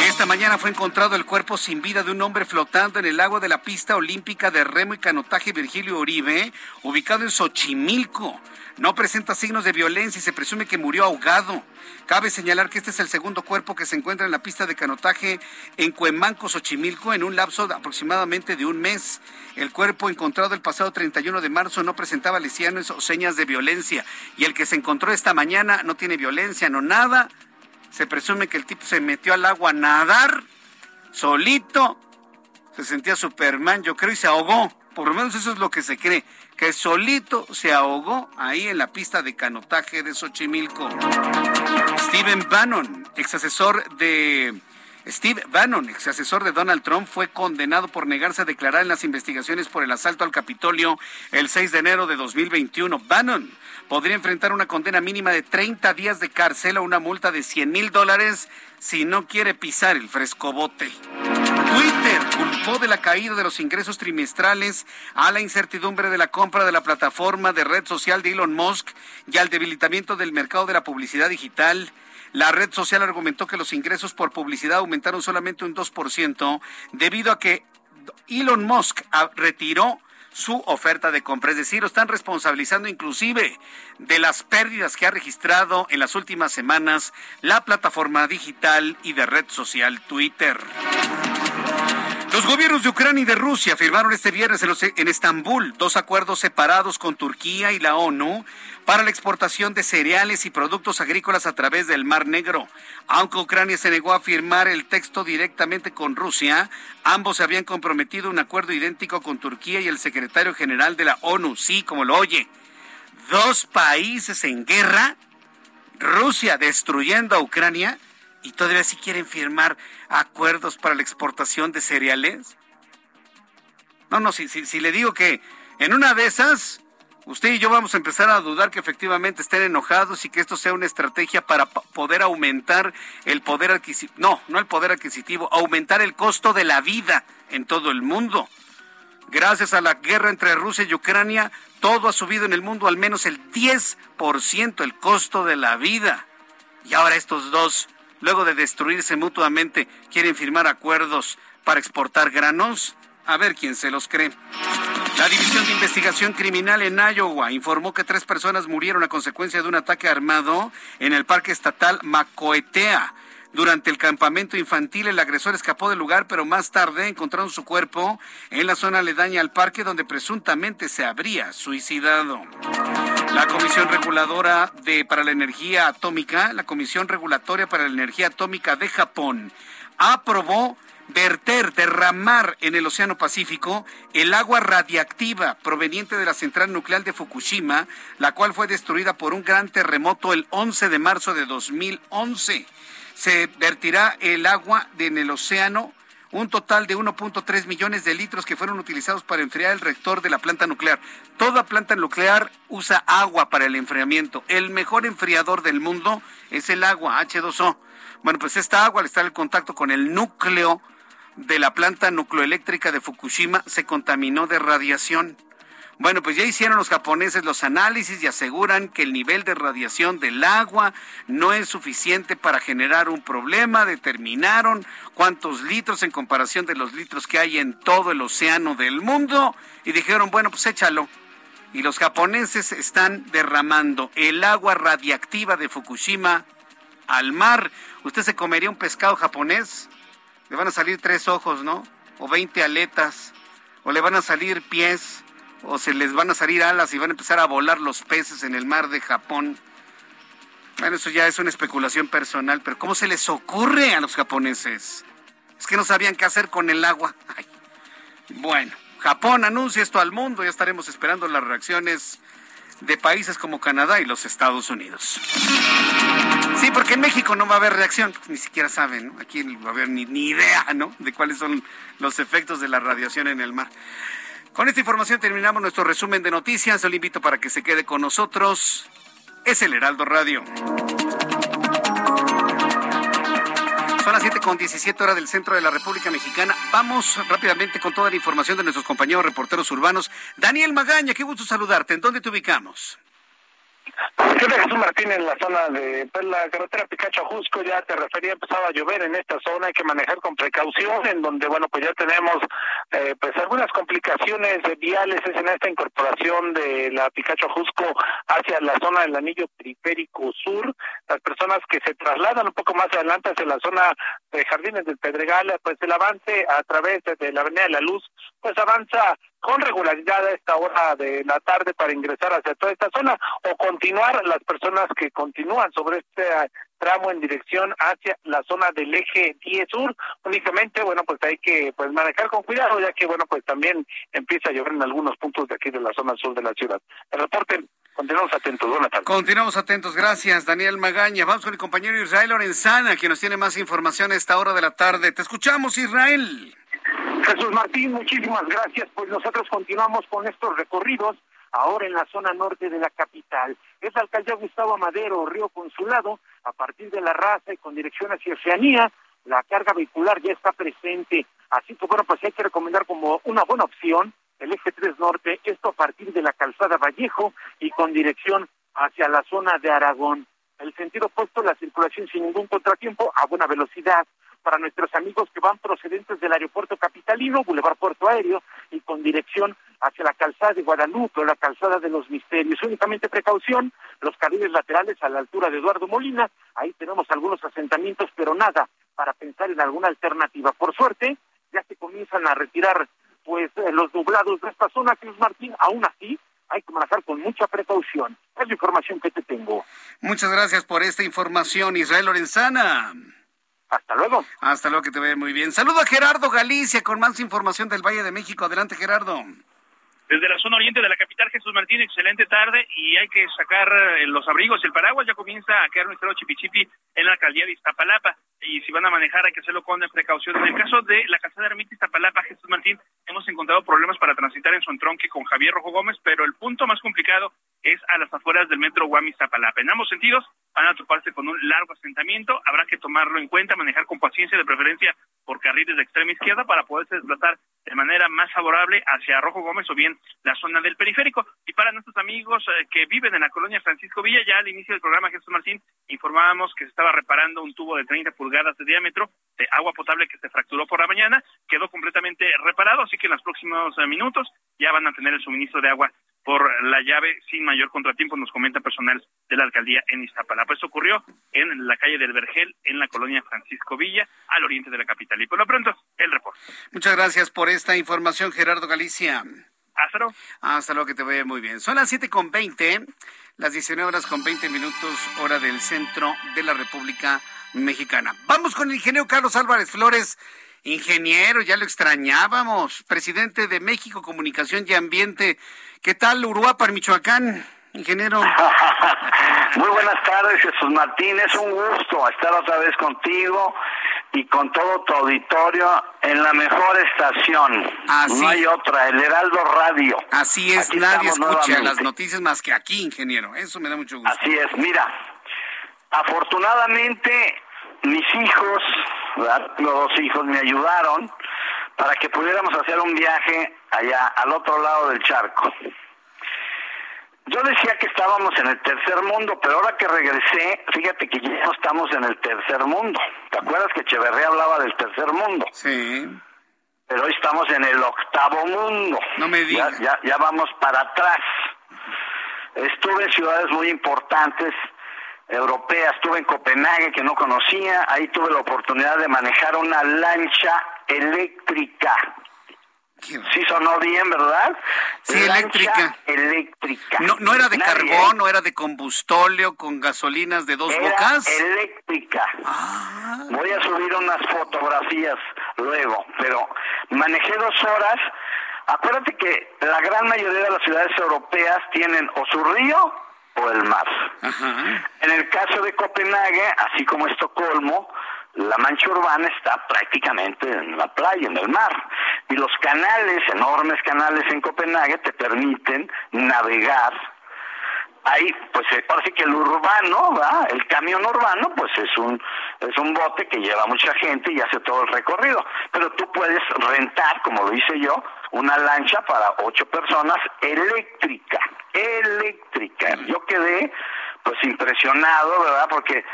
Esta mañana fue encontrado el cuerpo sin vida de un hombre flotando en el lago de la pista olímpica de remo y canotaje Virgilio Uribe, ubicado en Xochimilco. No presenta signos de violencia y se presume que murió ahogado. Cabe señalar que este es el segundo cuerpo que se encuentra en la pista de canotaje en Cuemanco, Xochimilco, en un lapso de aproximadamente de un mes. El cuerpo encontrado el pasado 31 de marzo no presentaba lesiones o señas de violencia. Y el que se encontró esta mañana no tiene violencia, no nada. Se presume que el tipo se metió al agua a nadar, solito. Se sentía Superman, yo creo, y se ahogó. Por lo menos eso es lo que se cree que solito se ahogó ahí en la pista de canotaje de Xochimilco. Steven Bannon, ex asesor de Steve Bannon, ex asesor de Donald Trump, fue condenado por negarse a declarar en las investigaciones por el asalto al Capitolio el 6 de enero de 2021. Bannon podría enfrentar una condena mínima de 30 días de cárcel o una multa de 100 mil dólares si no quiere pisar el frescobote. Twitter culpó de la caída de los ingresos trimestrales a la incertidumbre de la compra de la plataforma de red social de Elon Musk y al debilitamiento del mercado de la publicidad digital. La red social argumentó que los ingresos por publicidad aumentaron solamente un 2% debido a que Elon Musk retiró su oferta de compra. Es decir, están responsabilizando inclusive de las pérdidas que ha registrado en las últimas semanas la plataforma digital y de red social Twitter. Los gobiernos de Ucrania y de Rusia firmaron este viernes en, Estambul dos acuerdos separados con Turquía y la ONU para la exportación de cereales y productos agrícolas a través del Mar Negro. Aunque Ucrania se negó a firmar el texto directamente con Rusia, ambos se habían comprometido un acuerdo idéntico con Turquía y el secretario general de la ONU, sí, como lo oye. Dos países en guerra, Rusia destruyendo a Ucrania y todavía si quieren firmar acuerdos para la exportación de cereales. No, no, si, si, le digo que en una de esas, usted y yo vamos a empezar a dudar que efectivamente estén enojados y que esto sea una estrategia para poder aumentar el poder adquisitivo. No, no el poder adquisitivo, aumentar el costo de la vida en todo el mundo. Gracias a la guerra entre Rusia y Ucrania, todo ha subido en el mundo al menos el 10% el costo de la vida. Y ahora estos dos luego de destruirse mutuamente, quieren firmar acuerdos para exportar granos? A ver quién se los cree. La División de Investigación Criminal en Iowa informó que tres personas murieron a consecuencia de un ataque armado en el Parque Estatal Macoetea. Durante el campamento infantil, el agresor escapó del lugar, pero más tarde encontraron su cuerpo en la zona aledaña al parque donde presuntamente se habría suicidado. La Comisión Reguladora de, para la Energía Atómica, la Comisión Regulatoria para la Energía Atómica de Japón, aprobó verter, derramar en el Océano Pacífico el agua radiactiva proveniente de la central nuclear de Fukushima, la cual fue destruida por un gran terremoto el 11 de marzo de 2011 se vertirá el agua en el océano, un total de 1.3 millones de litros que fueron utilizados para enfriar el reactor de la planta nuclear. Toda planta nuclear usa agua para el enfriamiento. El mejor enfriador del mundo es el agua, H2O. Bueno, pues esta agua al estar en contacto con el núcleo de la planta nucleoeléctrica de Fukushima se contaminó de radiación. Bueno, pues ya hicieron los japoneses los análisis y aseguran que el nivel de radiación del agua no es suficiente para generar un problema. Determinaron cuántos litros en comparación de los litros que hay en todo el océano del mundo y dijeron, bueno, pues échalo. Y los japoneses están derramando el agua radiactiva de Fukushima al mar. ¿Usted se comería un pescado japonés? Le van a salir tres ojos, ¿no? O veinte aletas. O le van a salir pies o se les van a salir alas y van a empezar a volar los peces en el mar de Japón. Bueno, eso ya es una especulación personal, pero ¿cómo se les ocurre a los japoneses? Es que no sabían qué hacer con el agua. Bueno, Japón anuncia esto al mundo, ya estaremos esperando las reacciones de países como Canadá y los Estados Unidos. Sí, porque en México no va a haber reacción, pues, ni siquiera saben, ¿no? Aquí no va a haber ni, ni idea, ¿no? De cuáles son los efectos de la radiación en el mar. Con esta información terminamos nuestro resumen de noticias. Yo le invito para que se quede con nosotros. Es el Heraldo Radio. Son las 7 con 17 horas del centro de la República Mexicana. Vamos rápidamente con toda la información de nuestros compañeros reporteros urbanos. Daniel Magaña, qué gusto saludarte. ¿En dónde te ubicamos? Yo Jesús Martín en la zona de pues, la carretera Picacho Jusco, ya te refería, empezaba a llover en esta zona, hay que manejar con precaución, en donde, bueno, pues ya tenemos eh, pues algunas complicaciones viales, es en esta incorporación de la Picacho Jusco hacia la zona del anillo periférico sur, las personas que se trasladan un poco más adelante hacia la zona de Jardines del Pedregal, pues el avance a través de la Avenida de la Luz, pues avanza con regularidad a esta hora de la tarde para ingresar hacia toda esta zona o continuar las personas que continúan sobre este eh, tramo en dirección hacia la zona del eje 10 sur únicamente bueno pues hay que pues manejar con cuidado ya que bueno pues también empieza a llover en algunos puntos de aquí de la zona sur de la ciudad el reporte Continuamos atentos, buenas tardes. Continuamos atentos, gracias Daniel Magaña. Vamos con el compañero Israel Lorenzana, que nos tiene más información a esta hora de la tarde. Te escuchamos, Israel. Jesús Martín, muchísimas gracias. Pues nosotros continuamos con estos recorridos ahora en la zona norte de la capital. Es la alcaldía Gustavo Madero, Río Consulado, a partir de la raza y con dirección hacia Oceanía, la carga vehicular ya está presente. Así que bueno, pues hay que recomendar como una buena opción el eje 3 norte, esto a partir de la calzada Vallejo y con dirección hacia la zona de Aragón. El sentido opuesto, la circulación sin ningún contratiempo, a buena velocidad, para nuestros amigos que van procedentes del aeropuerto capitalino, Boulevard Puerto Aéreo, y con dirección hacia la calzada de Guadalupe o la calzada de los Misterios. Únicamente precaución, los carriles laterales a la altura de Eduardo Molina, ahí tenemos algunos asentamientos, pero nada para pensar en alguna alternativa. Por suerte, ya se comienzan a retirar pues eh, los nublados de esta zona, Cruz Martín, aún así hay que manejar con mucha precaución. Es la información que te tengo. Muchas gracias por esta información, Israel Lorenzana. Hasta luego. Hasta luego, que te vea muy bien. Saludo a Gerardo Galicia con más información del Valle de México. Adelante, Gerardo. Desde la zona oriente de la capital, Jesús Martín, excelente tarde y hay que sacar eh, los abrigos. El paraguas ya comienza a quedar nuestro chipichipi en la alcaldía de Iztapalapa y si van a manejar hay que hacerlo con precaución. En el caso de la calzada Ermita Iztapalapa, Jesús Martín, hemos encontrado problemas para transitar en su entronque con Javier Rojo Gómez, pero el punto más complicado es a las afueras del metro Guam Iztapalapa. En ambos sentidos van a toparse con un largo asentamiento, habrá que tomarlo en cuenta, manejar con paciencia, de preferencia por carriles de extrema izquierda para poderse desplazar de manera más favorable hacia Rojo Gómez o bien la zona del periférico. Y para nuestros amigos eh, que viven en la colonia Francisco Villa, ya al inicio del programa Jesús Martín informábamos que se estaba reparando un tubo de 30 pulgadas de diámetro de agua potable que se fracturó por la mañana, quedó completamente reparado, así que en los próximos eh, minutos ya van a tener el suministro de agua por la llave sin mayor contratiempo, nos comenta personal de la alcaldía en Iztapalapa. Esto ocurrió en la calle del Vergel, en la colonia Francisco Villa, al oriente de la capital. Y por lo pronto, el reporte. Muchas gracias por esta información, Gerardo Galicia. Hasta luego. Hasta luego, que te vaya muy bien. Son las siete con veinte, las 19 horas con 20 minutos, hora del centro de la República Mexicana. Vamos con el ingeniero Carlos Álvarez Flores. Ingeniero, ya lo extrañábamos. Presidente de México Comunicación y Ambiente. ¿Qué tal, Uruapan, Michoacán? Ingeniero. Muy buenas tardes, Jesús Martín. Es un gusto estar otra vez contigo y con todo tu auditorio en la mejor estación. No hay otra, el Heraldo Radio. Así es, nadie escucha las noticias más que aquí, ingeniero. Eso me da mucho gusto. Así es, mira, afortunadamente mis hijos, los dos hijos me ayudaron para que pudiéramos hacer un viaje allá al otro lado del charco. Yo decía que estábamos en el tercer mundo, pero ahora que regresé, fíjate que ya no estamos en el tercer mundo. ¿Te acuerdas que Echeverría hablaba del tercer mundo? Sí. Pero hoy estamos en el octavo mundo. No me digas. Ya, ya, ya vamos para atrás. Estuve en ciudades muy importantes, europeas. Estuve en Copenhague, que no conocía. Ahí tuve la oportunidad de manejar una lancha eléctrica. Sí sonó bien, ¿verdad? Sí, eléctrica. Eléctrica. No, no era de carbón, no era de combustóleo con gasolinas de dos Era bocas. eléctrica. Voy a subir unas fotografías luego, pero manejé dos horas. Acuérdate que la gran mayoría de las ciudades europeas tienen o su río o el mar. En el caso de Copenhague, así como Estocolmo, la mancha urbana está prácticamente en la playa, en el mar. Y los canales, enormes canales en Copenhague, te permiten navegar. Ahí, pues eh, parece que el urbano, ¿verdad? el camión urbano, pues es un es un bote que lleva mucha gente y hace todo el recorrido. Pero tú puedes rentar, como lo hice yo, una lancha para ocho personas eléctrica, eléctrica. Yo quedé pues impresionado, ¿verdad? Porque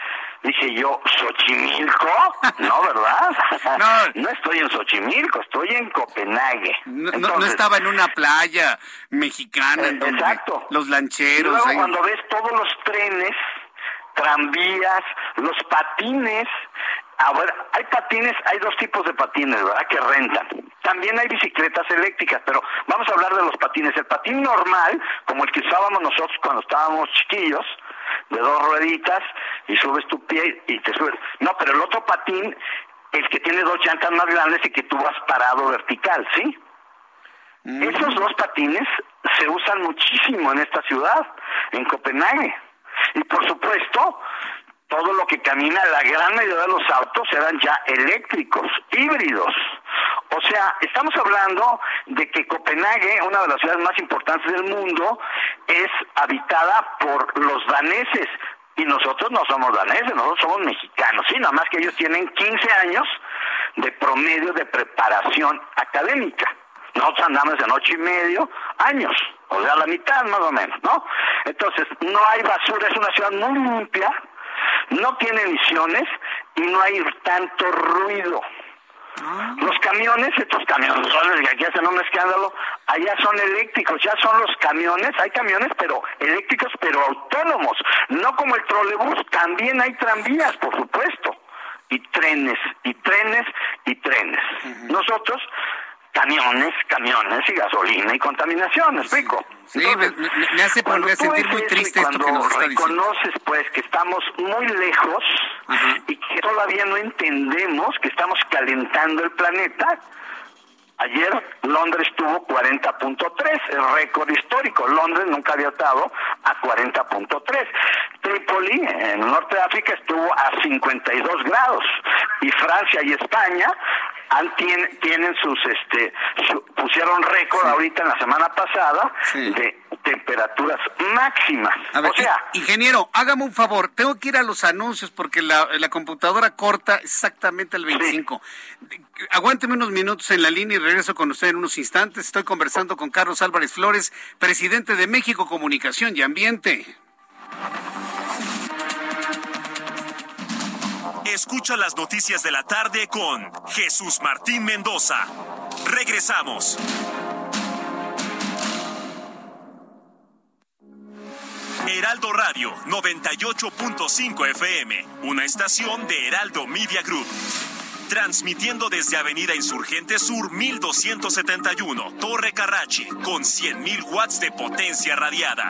dije yo, ¿Xochimilco? No, ¿verdad? No, estoy en Xochimilco, estoy en Copenhague. No, estaba en una playa mexicana en donde exacto. los lancheros... Y luego cuando ves todos los trenes, tranvías, los patines... A ver, hay patines, hay dos tipos de patines, ¿verdad? Que rentan. También hay bicicletas eléctricas, pero vamos a hablar de los patines. El patín normal, como el que usábamos nosotros cuando estábamos chiquillos, de dos rueditas y subes tu pie y te subes. No, pero el otro patín, el que tiene dos llantas más grandes y que tú vas parado vertical, ¿sí? Mm. Esos dos patines se usan muchísimo en esta ciudad, en Copenhague. Y por supuesto, todo lo que camina, la gran mayoría de los autos eran ya eléctricos, híbridos. O sea, estamos hablando de que Copenhague, una de las ciudades más importantes del mundo, es habitada por los daneses. Y nosotros no somos daneses, nosotros somos mexicanos, sí, nada más que ellos tienen 15 años de promedio de preparación académica. Nosotros andamos en ocho y medio años, o sea, la mitad más o menos, ¿no? Entonces, no hay basura, es una ciudad muy limpia, no tiene emisiones y no hay tanto ruido. Ah. Los camiones, estos camiones que aquí hacen un escándalo, allá son eléctricos, ya son los camiones, hay camiones pero eléctricos pero autónomos, no como el trolebús, también hay tranvías, por supuesto, y trenes, y trenes, y trenes. Nosotros camiones, camiones y gasolina y contaminación, ¿me explico? Sí, me, hace volver a sentir muy triste esto que nos está reconoces pues que estamos muy lejos y que todavía no entendemos que estamos calentando el planeta, Ayer Londres tuvo 40.3, el récord histórico. Londres nunca había estado a 40.3. Trípoli, en el norte de África, estuvo a 52 grados. Y Francia y España han, tienen, sus, este, pusieron récord ahorita en la semana pasada de temperaturas máximas. o sea, ingeniero, hágame un favor, tengo que ir a los anuncios porque la, computadora corta exactamente el 25. Aguánteme unos minutos en la línea y regreso con usted en unos instantes. Estoy conversando con Carlos Álvarez Flores, presidente de México Comunicación y Ambiente. Escucha las noticias de la tarde con Jesús Martín Mendoza. Regresamos. Heraldo Radio 98.5 FM, una estación de Heraldo Media Group. Transmitiendo desde Avenida Insurgente Sur 1271, Torre Carrachi, con 100.000 watts de potencia radiada.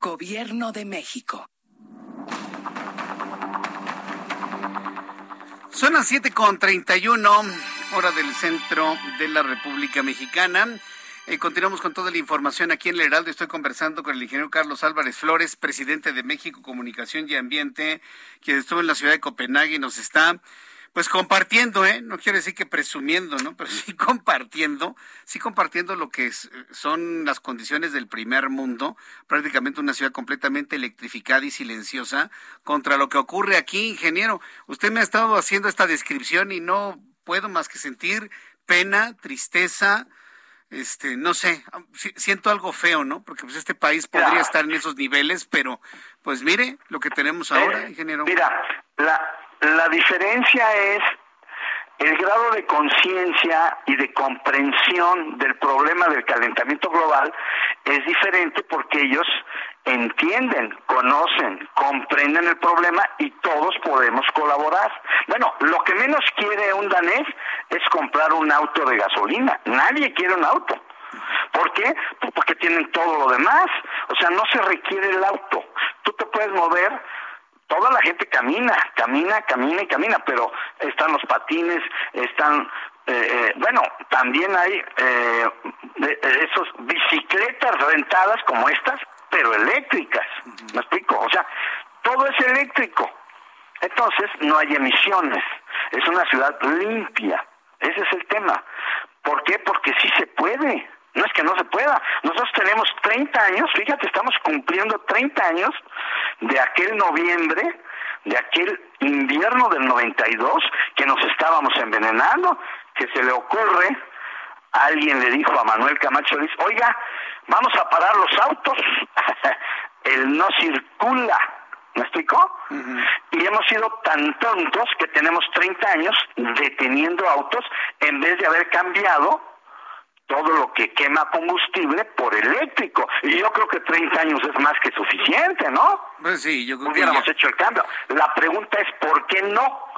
Gobierno de México. Son las 7 con 31. hora del centro de la República Mexicana. Eh, continuamos con toda la información aquí en el Heraldo. Estoy conversando con el ingeniero Carlos Álvarez Flores, presidente de México Comunicación y Ambiente, quien estuvo en la ciudad de Copenhague y nos está pues compartiendo, ¿eh? No quiero decir que presumiendo, ¿no? Pero sí compartiendo, sí compartiendo lo que son las condiciones del primer mundo, prácticamente una ciudad completamente electrificada y silenciosa, contra lo que ocurre aquí, ingeniero. Usted me ha estado haciendo esta descripción y no puedo más que sentir pena, tristeza, este, no sé, siento algo feo, ¿no? Porque pues este país podría estar en esos niveles, pero pues mire lo que tenemos ahora, eh, ingeniero. Mira, la, la diferencia es el grado de conciencia y de comprensión del problema del calentamiento global es diferente porque ellos entienden, conocen, comprenden el problema y todos podemos colaborar. Bueno, lo que menos quiere un danés es comprar un auto de gasolina. Nadie quiere un auto. ¿Por qué? Pues porque tienen todo lo demás. O sea, no se requiere el auto. Tú te puedes mover toda la gente camina, camina, camina y camina, pero están los patines, están, eh, eh bueno, también hay eh, esos bicicletas rentadas como estas, pero eléctricas, ¿me explico? O sea, todo es eléctrico. Entonces, no hay emisiones, es una ciudad limpia, ese es el tema. ¿Por qué? Porque sí se puede. No es que no se pueda. Nosotros tenemos 30 años, fíjate, estamos cumpliendo 30 años de aquel noviembre, de aquel invierno del 92, que nos estábamos envenenando, que se le ocurre, alguien le dijo a Manuel Camacho, dice, oiga, vamos a parar los autos, él no circula. ¿Me explicó? Y hemos sido tan tontos que tenemos 30 años deteniendo autos en vez de haber cambiado todo lo que quema combustible por eléctrico. Y yo creo que 30 años es más que suficiente, ¿no? Pues sí, yo creo Hubiéramos hecho el cambio. La pregunta es, ¿por qué no?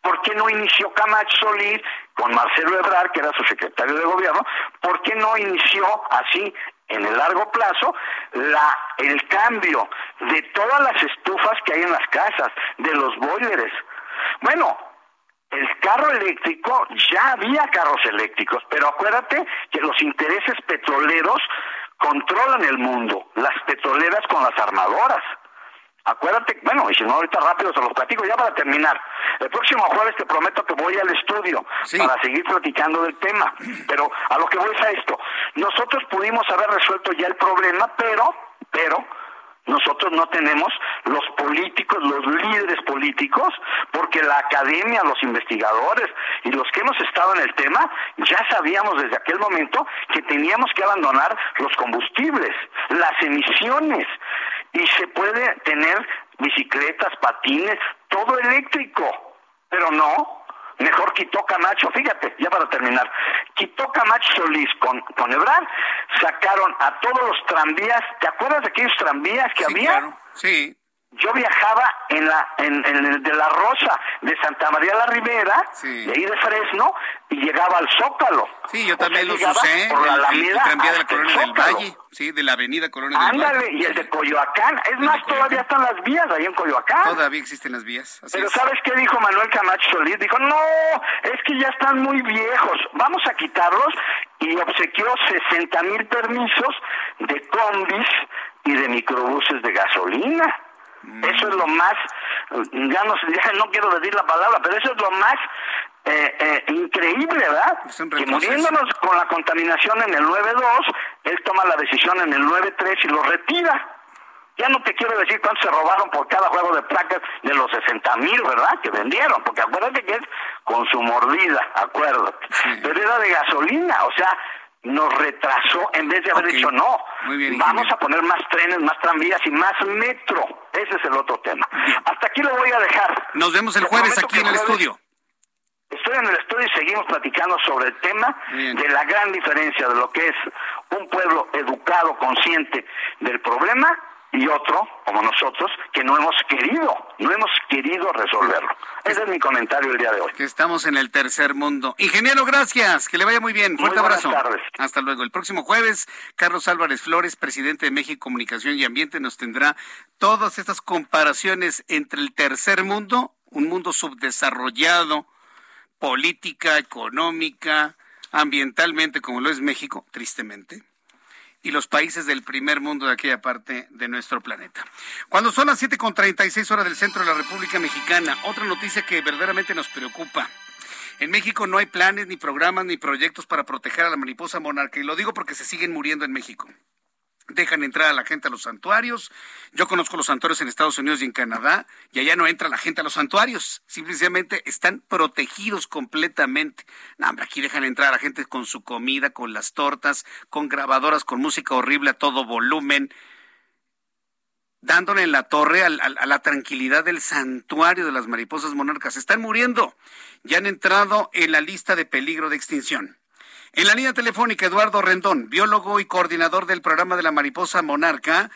¿Por qué no inició Camacho Solís con Marcelo Ebrard, que era su secretario de gobierno? ¿Por qué no inició así en el largo plazo la el cambio de todas las estufas que hay en las casas, de los boilers? Bueno, el carro eléctrico, ya había carros eléctricos, pero acuérdate que los intereses petroleros controlan el mundo, las petroleras con las armadoras. Acuérdate, bueno, y si no ahorita rápido se los platico ya para terminar. El próximo jueves te prometo que voy al estudio para seguir platicando del tema, pero a lo que voy es a esto. Nosotros pudimos haber resuelto ya el problema, pero, pero, nosotros no tenemos los políticos, los líderes políticos, porque la academia, los investigadores y los que hemos estado en el tema, ya sabíamos desde aquel momento que teníamos que abandonar los combustibles, las emisiones, y se puede tener bicicletas, patines, todo eléctrico, pero no, mejor quitó Camacho, fíjate, ya para terminar, quitó Camacho Solís con, con Ebrard, sacaron a todos los tranvías, ¿te acuerdas de aquellos tranvías que había? Sí. Yo viajaba en la en, el de la Rosa de Santa María la Ribera, de ahí de Fresno, y llegaba al Zócalo. Sí, yo también lo usé, por la Alameda el, tranvía de la Colonia del Valle, sí, de la Avenida Colonia del Valle. Ándale, y el de Coyoacán, es más, todavía están las vías ahí en Coyoacán. Todavía existen las vías. Pero ¿sabes qué dijo Manuel Camacho Solís? Dijo, no, es que ya están muy viejos, vamos a quitarlos, y obsequió 60 mil permisos de combis y de microbuses de gasolina. Eso es lo más, ya no, ya no quiero decir la palabra, pero eso es lo más eh, eh, increíble, ¿verdad? Que muriéndonos con la contaminación en el 9.2, él toma la decisión en el 9.3 y lo retira. Ya no te quiero decir cuánto se robaron por cada juego de placas de los 60 mil, ¿verdad? Que vendieron, porque acuérdate que es con su mordida, acuérdate. Pero era de gasolina, o sea, nos retrasó en vez de haber dicho no. Vamos a poner más trenes, más tranvías y más metro. Ese es el otro tema. Hasta aquí lo voy a dejar. Nos vemos el jueves aquí en el estudio. Estoy en el estudio y seguimos platicando sobre el tema de la gran diferencia de lo que es un pueblo educado, consciente del problema y otro, como nosotros, que no hemos querido, no hemos querido resolverlo. Ese es mi comentario el día de hoy. Que estamos en el tercer mundo. Ingeniero, gracias, que le vaya muy bien. Fuerte abrazo. Hasta luego. El próximo jueves, Carlos Álvarez Flores, presidente de México Comunicación y Ambiente, nos tendrá todas estas comparaciones entre el tercer mundo, un mundo subdesarrollado, política, económica, ambientalmente, como lo es México, tristemente, y los países del primer mundo de aquella parte de nuestro planeta. Cuando son las 7.36 horas del centro de la República Mexicana, otra noticia que verdaderamente nos preocupa. En México no hay planes, ni programas, ni proyectos para proteger a la mariposa monarca, y lo digo porque se siguen muriendo en México dejan entrar a la gente a los santuarios. Yo conozco los santuarios en Estados Unidos y en Canadá, y allá no entra la gente a los santuarios. Simplemente están protegidos completamente. No, hombre, aquí dejan entrar a la gente con su comida, con las tortas, con grabadoras, con música horrible a todo volumen, dándole en la torre a, la tranquilidad del santuario de las mariposas monarcas. Están muriendo. Ya han entrado en la lista de peligro de extinción. En la línea telefónica, Eduardo Rendón, biólogo y coordinador del programa de la mariposa monarca,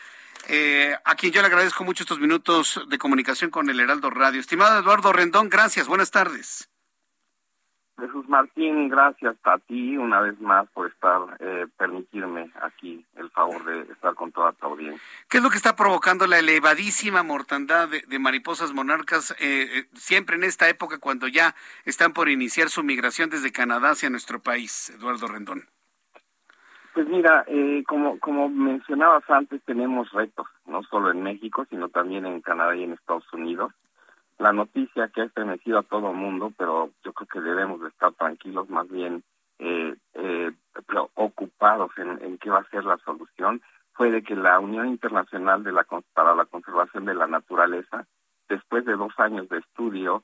eh, a quien yo le agradezco mucho estos minutos de comunicación con el Heraldo Radio. Estimado Eduardo Rendón, gracias, buenas tardes. Jesús Martín, gracias a ti una vez más por estar, eh, permitirme aquí el favor de estar con toda tu audiencia. ¿Qué es lo que está provocando la elevadísima mortandad de, mariposas monarcas eh, eh, siempre en esta época cuando ya están por iniciar su migración desde Canadá hacia nuestro país, Eduardo Rendón? Pues mira, como, como mencionabas antes, tenemos retos, no solo en México, sino también en Canadá y en Estados Unidos la noticia que ha estremecido a todo el mundo, pero yo creo que debemos de estar tranquilos, más bien eh, eh, ocupados en, en, qué va a ser la solución, fue de que la Unión Internacional de la, para la Conservación de la Naturaleza, después de dos años de estudio,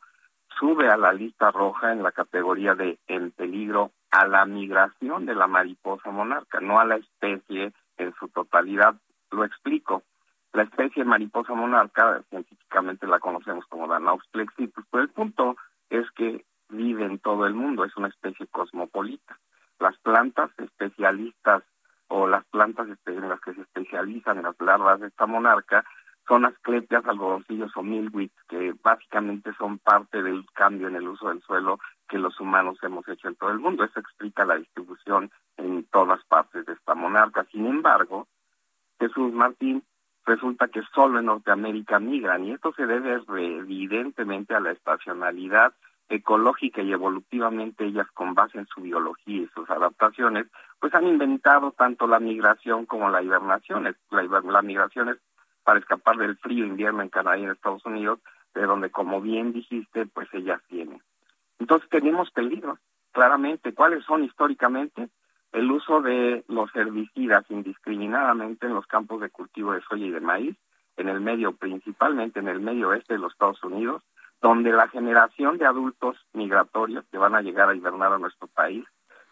sube a la lista roja en la categoría de en peligro a la migración de la mariposa monarca, no a la especie en su totalidad. Lo explico. La especie mariposa monarca, científicamente la conocemos como Danaus plexitus, pero el punto es que vive en todo el mundo, es una especie cosmopolita. Las plantas especialistas o las plantas en las que se especializan en las larvas de esta monarca son asclepias, algodoncillos o milwits, que básicamente son parte del cambio en el uso del suelo que los humanos hemos hecho en todo el mundo. Eso explica la distribución en todas partes de esta monarca. Sin embargo, Jesús Martín resulta que solo en Norteamérica migran y esto se debe evidentemente a la estacionalidad ecológica y evolutivamente ellas con base en su biología y sus adaptaciones, pues han inventado tanto la migración como la hibernación. La, la migración es para escapar del frío invierno en Canadá y en Estados Unidos, de donde, como bien dijiste, pues ellas tienen. Entonces tenemos peligros, claramente. ¿Cuáles son históricamente? El uso de los herbicidas indiscriminadamente en los campos de cultivo de soya y de maíz, en el medio, principalmente en el medio oeste de los Estados Unidos, donde la generación de adultos migratorios que van a llegar a hibernar a nuestro país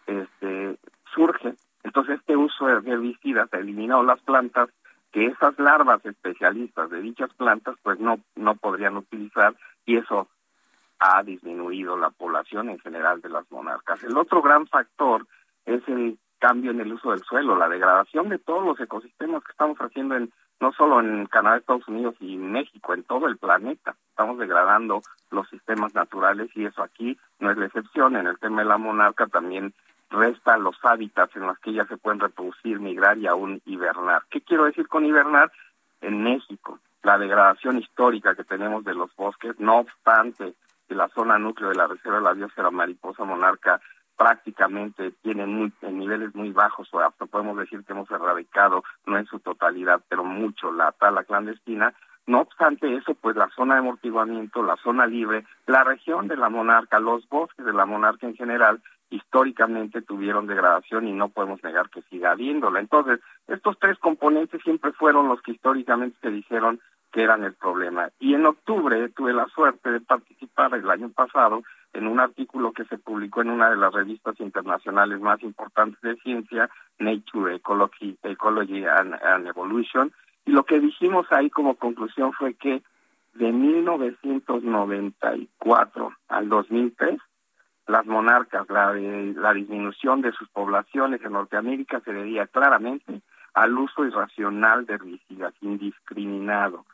este, surge. Entonces, este uso de herbicidas ha eliminado las plantas que esas larvas especialistas de dichas plantas pues no, no podrían utilizar y eso ha disminuido la población en general de las monarcas. El otro gran factor es el cambio en el uso del suelo, la degradación de todos los ecosistemas que estamos haciendo en no solo en Canadá, Estados Unidos y México, en todo el planeta. Estamos degradando los sistemas naturales y eso aquí no es la excepción. En el tema de la monarca también resta los hábitats en los que ellas se pueden reproducir, migrar y aún hibernar. ¿Qué quiero decir con hibernar? En México, la degradación histórica que tenemos de los bosques, no obstante que la zona núcleo de la Reserva de la Biosfera Mariposa Monarca prácticamente tienen muy, en niveles muy bajos, o hasta podemos decir que hemos erradicado, no en su totalidad, pero mucho la tala clandestina. No obstante eso, pues la zona de amortiguamiento, la zona libre, la región de la monarca, los bosques de la monarca en general, históricamente tuvieron degradación y no podemos negar que siga habiéndola. Entonces, estos tres componentes siempre fueron los que históricamente se dijeron que eran el problema. Y en octubre tuve la suerte de participar el año pasado en un artículo que se publicó en una de las revistas internacionales más importantes de ciencia, Nature Ecology, Ecology and, Evolution, y lo que dijimos ahí como conclusión fue que de 1994 al 2003, las monarcas, la, la disminución de sus poblaciones en Norteamérica se debía claramente al uso irracional de herbicidas indiscriminado.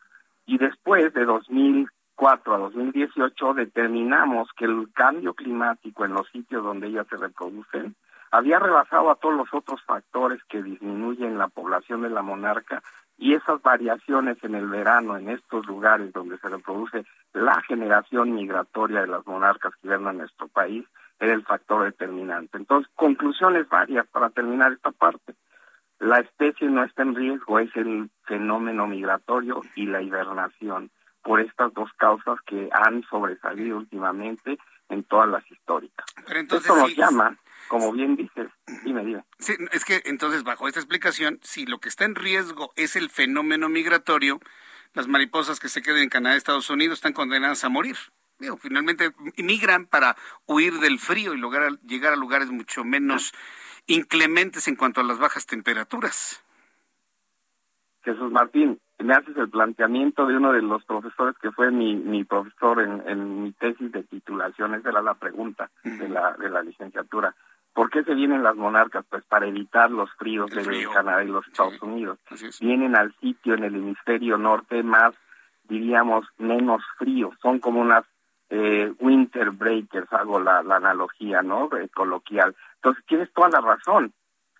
Y después de 2000 a 2018 determinamos que el cambio climático en los sitios donde ellas se reproducen había rebasado a todos los otros factores que disminuyen la población de la monarca y esas variaciones en el verano en estos lugares donde se reproduce la generación migratoria de las monarcas que en nuestro país era el factor determinante. Entonces, conclusiones varias para terminar esta parte. La especie no está en riesgo, es el fenómeno migratorio y la hibernación, por estas dos causas que han sobresalido últimamente en todas las históricas. Pero entonces, Esto nos sí, llama, como bien dices, dime, dime. Sí, es que entonces, bajo esta explicación, si lo que está en riesgo es el fenómeno migratorio, las mariposas que se queden en Canadá y Estados Unidos están condenadas a morir. Digo, finalmente migran para huir del frío y lograr llegar a lugares mucho menos inclementes en cuanto a las bajas temperaturas. Jesús Martín, me haces el planteamiento de uno de los profesores que fue mi, mi profesor en, en mi tesis de titulación. Esa era la pregunta de la, de la licenciatura. ¿Por qué se vienen las monarcas? Pues para evitar los fríos El de frío. Canadá y los Estados Unidos. Es. Vienen al sitio en el hemisferio norte más, diríamos, menos frío. Son como unas eh, winter breakers, hago la, la analogía, ¿no? Eh, coloquial. Entonces, tienes toda la razón.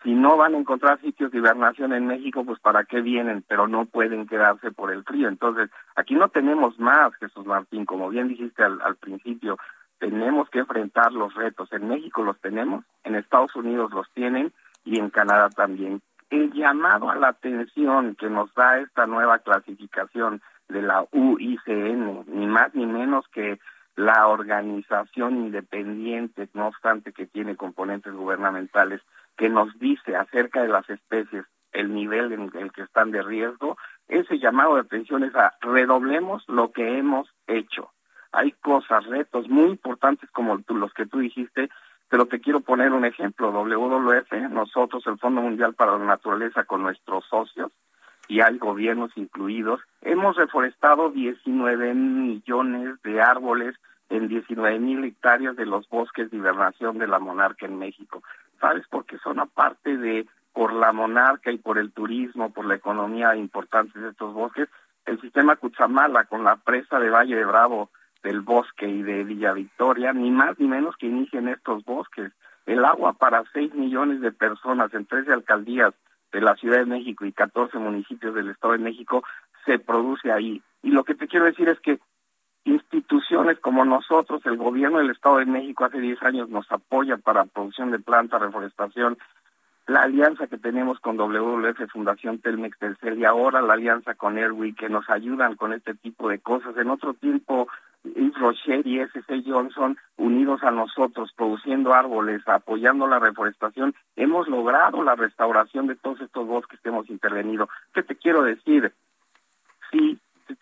Si no van a encontrar sitios de hibernación en México, pues para qué vienen, pero no pueden quedarse por el frío. Entonces, aquí no tenemos más, Jesús Martín, como bien dijiste al, al principio, tenemos que enfrentar los retos. En México los tenemos, en Estados Unidos los tienen y en Canadá también. El llamado a la atención que nos da esta nueva clasificación de la UICN, ni más ni menos que la organización independiente, no obstante que tiene componentes gubernamentales, que nos dice acerca de las especies el nivel en el que están de riesgo, ese llamado de atención es a redoblemos lo que hemos hecho. Hay cosas, retos muy importantes como tú- los que tú dijiste, pero te quiero poner un ejemplo. WWF, nosotros, el Fondo Mundial para la Naturaleza, con nuestros socios, y hay gobiernos incluidos, hemos reforestado 19 millones de árboles en 19 mil hectáreas de los bosques de hibernación de la monarca en México. ¿Sabes por qué son aparte de por la monarca y por el turismo, por la economía importantes de estos bosques? El sistema Cuchamala con la presa de Valle de Bravo del bosque y de Villa Victoria, ni más ni menos que inicien estos bosques. El agua para 6 millones de personas en 13 alcaldías de la Ciudad de México y 14 municipios del Estado de México se produce ahí. Y lo que te quiero decir es que instituciones como nosotros, el gobierno del Estado de México hace 10 años nos apoya para producción de plantas, reforestación, la alianza que tenemos con WWF, Fundación Telmex Telcel y ahora la alianza con Airwick que nos ayudan con este tipo de cosas. En otro tiempo, Yves Rocher y SC Johnson, unidos a nosotros, produciendo árboles, apoyando la reforestación, hemos logrado la restauración de todos estos bosques que hemos intervenido. ¿Qué te quiero decir? Sí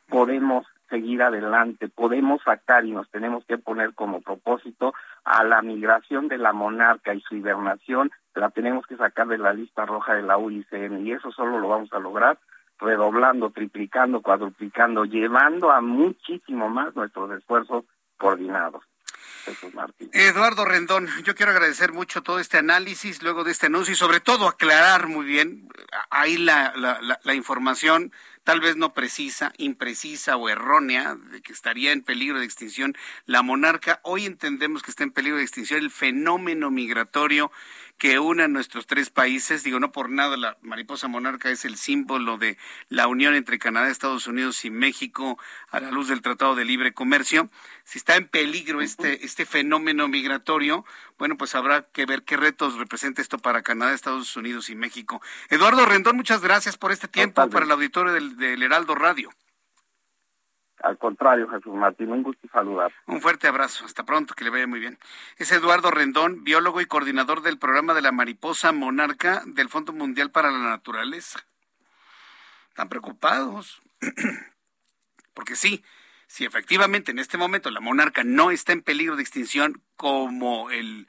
podemos seguir adelante, podemos sacar y nos tenemos que poner como propósito a la migración de la monarca y su hibernación, la tenemos que sacar de la lista roja de la UICN y eso solo lo vamos a lograr redoblando, triplicando, cuadruplicando, llevando a muchísimo más nuestros esfuerzos coordinados. Eduardo Rendón, yo quiero agradecer mucho todo este análisis, luego de este anuncio y sobre todo aclarar muy bien ahí la información, tal vez no precisa, imprecisa o errónea, de que estaría en peligro de extinción la monarca. Hoy entendemos que está en peligro de extinción el fenómeno migratorio que une a nuestros tres países. Digo, no por nada la mariposa monarca es el símbolo de la unión entre Canadá, Estados Unidos y México a la luz del Tratado de Libre Comercio. Si está en peligro este, este fenómeno migratorio, bueno, pues habrá que ver qué retos representa esto para Canadá, Estados Unidos y México. Eduardo Rendón, muchas gracias por este tiempo para el auditorio del, del Heraldo Radio. Al contrario, Jesús Martín, un gusto saludar. Un fuerte abrazo. Hasta pronto, que le vaya muy bien. Es Eduardo Rendón, biólogo y coordinador del programa de la mariposa monarca del Fondo Mundial para la Naturaleza. Están preocupados. Porque sí, si efectivamente en este momento la monarca no está en peligro de extinción como el,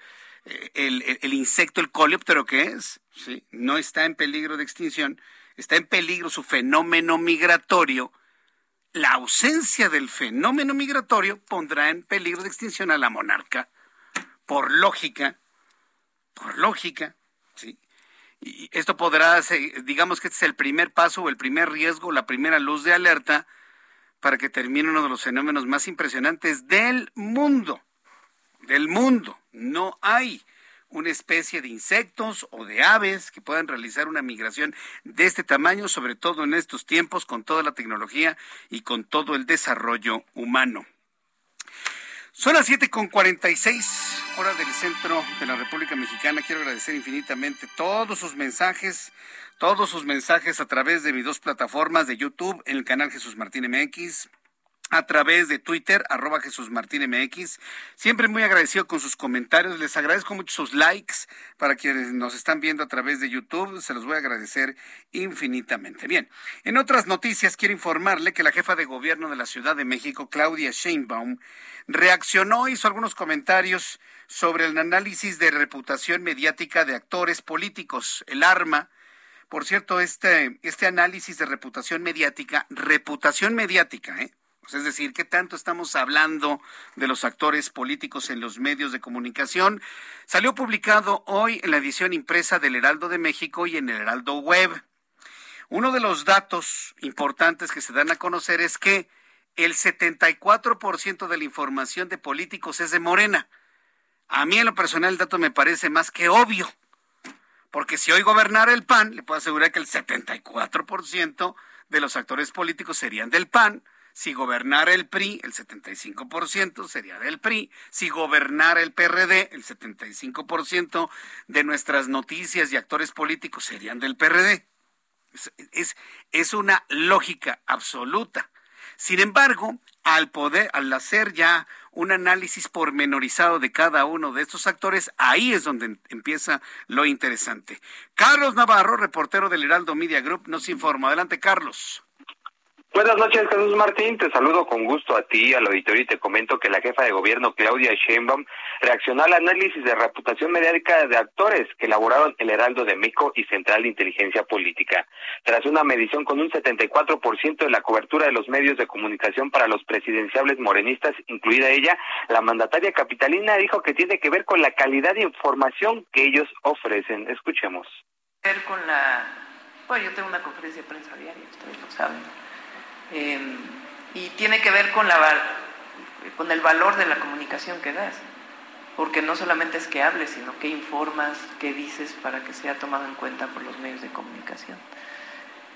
el, el, el insecto, el coleóptero que es, ¿sí? no está en peligro de extinción, está en peligro su fenómeno migratorio, la ausencia del fenómeno migratorio pondrá en peligro de extinción a la monarca. Por lógica, por lógica, ¿sí? Y esto podrá, digamos que este es el primer paso o el primer riesgo, la primera luz de alerta para que termine uno de los fenómenos más impresionantes del mundo. Del mundo. No hay una especie de insectos o de aves que puedan realizar una migración de este tamaño, sobre todo en estos tiempos, con toda la tecnología y con todo el desarrollo humano. Son las 7.46 hora del centro de la República Mexicana. Quiero agradecer infinitamente todos sus mensajes, todos sus mensajes a través de mis dos plataformas de YouTube, en el canal Jesús Martín MX, a través de Twitter, arroba Jesús Martín MX. Siempre muy agradecido con sus comentarios. Les agradezco mucho sus likes para quienes nos están viendo a través de YouTube. Se los voy a agradecer infinitamente. Bien, en otras noticias quiero informarle que la jefa de gobierno de la Ciudad de México, Claudia Sheinbaum, reaccionó, hizo algunos comentarios sobre el análisis de reputación mediática de actores políticos, el arma. Por cierto, este, este análisis de reputación mediática, reputación mediática, ¿eh? Pues, es decir, ¿qué tanto estamos hablando de los actores políticos en los medios de comunicación? Salió publicado hoy en la edición impresa del Heraldo de México y en el Heraldo Web. Uno de los datos importantes que se dan a conocer es que el 74% de la información de políticos es de Morena. A mí en lo personal el dato me parece más que obvio, porque si hoy gobernara el PAN, le puedo asegurar que el 74% de los actores políticos serían del PAN, si gobernara el PRI, el 75% sería del PRI. Si gobernara el PRD, el 75% de nuestras noticias y actores políticos serían del PRD. Es, es, una lógica absoluta. Sin embargo, al poder, al hacer ya un análisis pormenorizado de cada uno de estos actores, ahí es donde empieza lo interesante. Carlos Navarro, reportero del Heraldo Media Group, nos informa. Adelante, Carlos. Buenas noches, Jesús Martín. Te saludo con gusto a ti, al auditorio, y te comento que la jefa de gobierno, Claudia Sheinbaum, reaccionó al análisis de reputación mediática de actores que elaboraron el Heraldo de México y Central de Inteligencia Política. Tras una medición con un 74% de la cobertura de los medios de comunicación para los presidenciables morenistas, incluida ella, la mandataria capitalina dijo que tiene que ver con la calidad de información que ellos ofrecen. Escuchemos. Ver con la... Bueno, yo tengo una conferencia de prensa diaria, ustedes lo saben Em, y tiene que ver con, la, con el valor de la comunicación que das, porque no solamente es que hables, sino que informas, que dices para que sea tomado en cuenta por los medios de comunicación.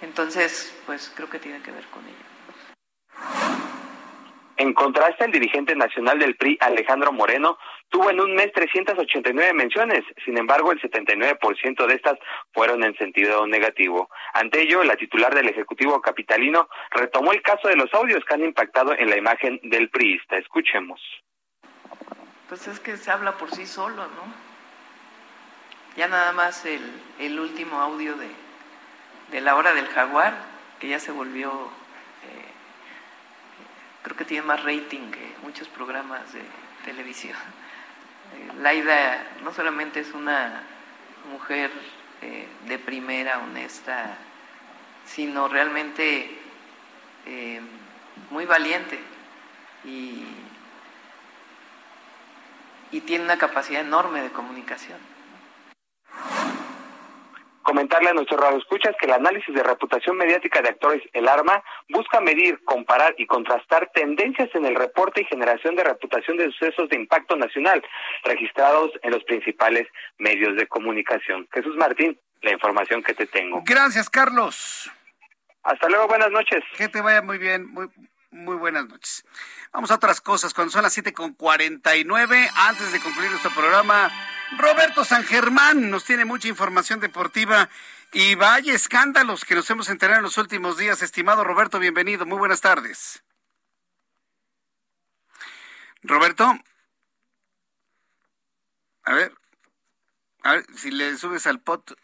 Entonces, pues creo que tiene que ver con ello. En contraste, el dirigente nacional del PRI, Alejandro Moreno, tuvo en un mes 389 menciones, sin embargo, el 79% de estas fueron en sentido negativo. Ante ello, la titular del Ejecutivo Capitalino retomó el caso de los audios que han impactado en la imagen del priista. Escuchemos. Pues es que se habla por sí solo, ¿no? Ya nada más el, último audio de, de la hora del jaguar, que ya se volvió creo que tiene más rating que muchos programas de televisión. Laida no solamente es una mujer eh, de primera, honesta, sino realmente eh, muy valiente y, y tiene una capacidad enorme de comunicación. Comentarle a nuestros radioescuchas que el análisis de reputación mediática de actores El Arma busca medir, comparar y contrastar tendencias en el reporte y generación de reputación de sucesos de impacto nacional registrados en los principales medios de comunicación. Jesús Martín, la información que te tengo. Gracias, Carlos. Hasta luego, buenas noches. Que te vaya muy bien, muy, muy buenas noches. Vamos a otras cosas. Cuando son las siete con nueve, antes de concluir nuestro programa, Roberto San Germán nos tiene mucha información deportiva y vaya escándalos que nos hemos enterado en los últimos días. Estimado Roberto, bienvenido. Muy buenas tardes. Roberto. A ver. A ver, si le subes al pot.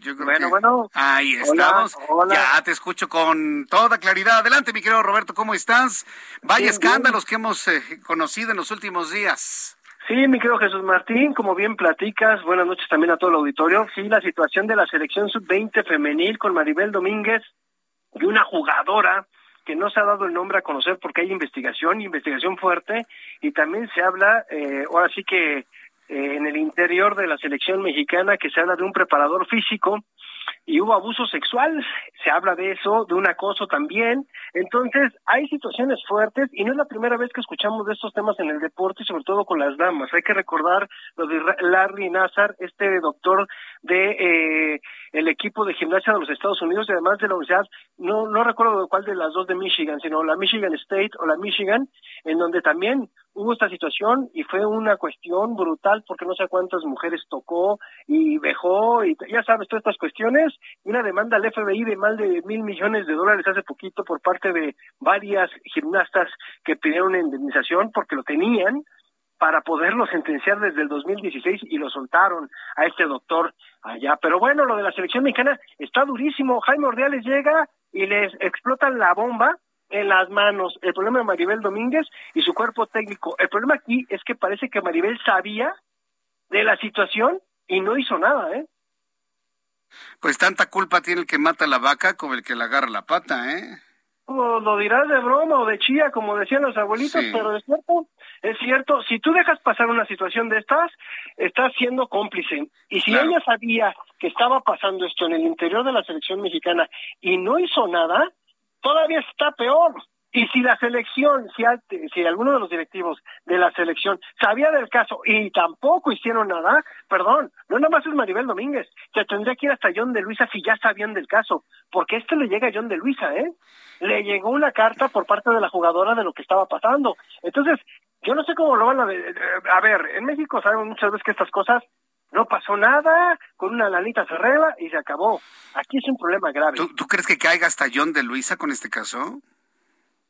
Yo creo bueno, bueno. Ahí estamos. Ya te escucho con toda claridad. Adelante, mi querido Roberto, ¿cómo estás? Vaya escándalos que hemos eh, conocido en los últimos días. Sí, mi querido Jesús Martín, como bien platicas, buenas noches también a todo el auditorio. Sí, la situación de la selección sub-20 femenil con Maribel Domínguez y una jugadora que no se ha dado el nombre a conocer porque hay investigación, investigación fuerte, y también se habla, eh, ahora sí que eh, en el interior de la selección mexicana, que se habla de un preparador físico y hubo abuso sexual, se habla de eso, de un acoso también. Entonces, hay situaciones fuertes y no es la primera vez que escuchamos de estos temas en el deporte sobre todo con las damas. Hay que recordar lo de Larry Nazar, este doctor de eh, el equipo de gimnasia de los Estados Unidos y además de la universidad, no, no recuerdo cuál de las dos de Michigan, sino la Michigan State o la Michigan, en donde también hubo esta situación y fue una cuestión brutal porque no sé cuántas mujeres tocó y dejó y ya sabes todas estas cuestiones y una demanda al FBI de más de mil millones de dólares hace poquito por parte de varias gimnastas que pidieron indemnización porque lo tenían para poderlo sentenciar desde el 2016 y lo soltaron a este doctor allá. Pero bueno, lo de la selección mexicana está durísimo. Jaime Ordiales llega y les explotan la bomba en las manos. El problema de Maribel Domínguez y su cuerpo técnico. El problema aquí es que parece que Maribel sabía de la situación y no hizo nada, ¿eh? Pues tanta culpa tiene el que mata la vaca como el que la agarra la pata, ¿eh? lo dirás de broma o de chía, como decían los abuelitos, pero es cierto, es cierto, si tú dejas pasar una situación de estas, estás siendo cómplice. Y si ella sabía que estaba pasando esto en el interior de la selección mexicana y no hizo nada, todavía está peor. Y si la selección, si, si alguno de los directivos de la selección sabía del caso y tampoco hicieron nada, perdón, no nada más es Maribel Domínguez, se tendría que ir hasta John de Luisa si ya sabían del caso, porque esto le llega a John de Luisa, ¿eh? Le llegó una carta por parte de la jugadora de lo que estaba pasando. Entonces, yo no sé cómo lo van a... A ver, en México sabemos muchas veces que estas cosas no pasó nada, con una lanita se arregla y se acabó. Aquí es un problema grave. ¿Tú, ¿tú crees que caiga hasta John de Luisa con este caso?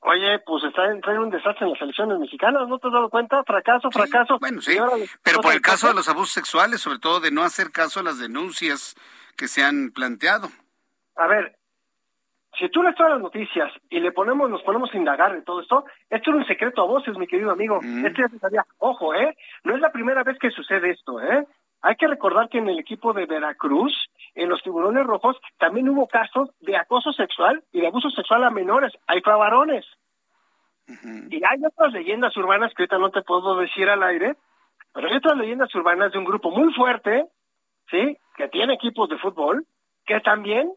Oye, pues está en un desastre en las elecciones mexicanas, ¿no te has dado cuenta? Fracaso, fracaso. bueno, sí, pero por el caso de los abusos sexuales, sobre todo de no hacer caso a las denuncias que se han planteado. A ver, si tú lees todas las noticias y le ponemos, nos ponemos a indagar en todo esto, esto es un secreto a voces, mi querido amigo. Mm. Este ya ojo, ¿eh? No es la primera vez que sucede esto, ¿eh? Hay que recordar que en el equipo de Veracruz, en los tiburones rojos, también hubo casos de acoso sexual y de abuso sexual a menores. Hay varones. Y hay otras leyendas urbanas que ahorita no te puedo decir al aire, pero hay otras leyendas urbanas de un grupo muy fuerte, ¿sí? Que tiene equipos de fútbol, que también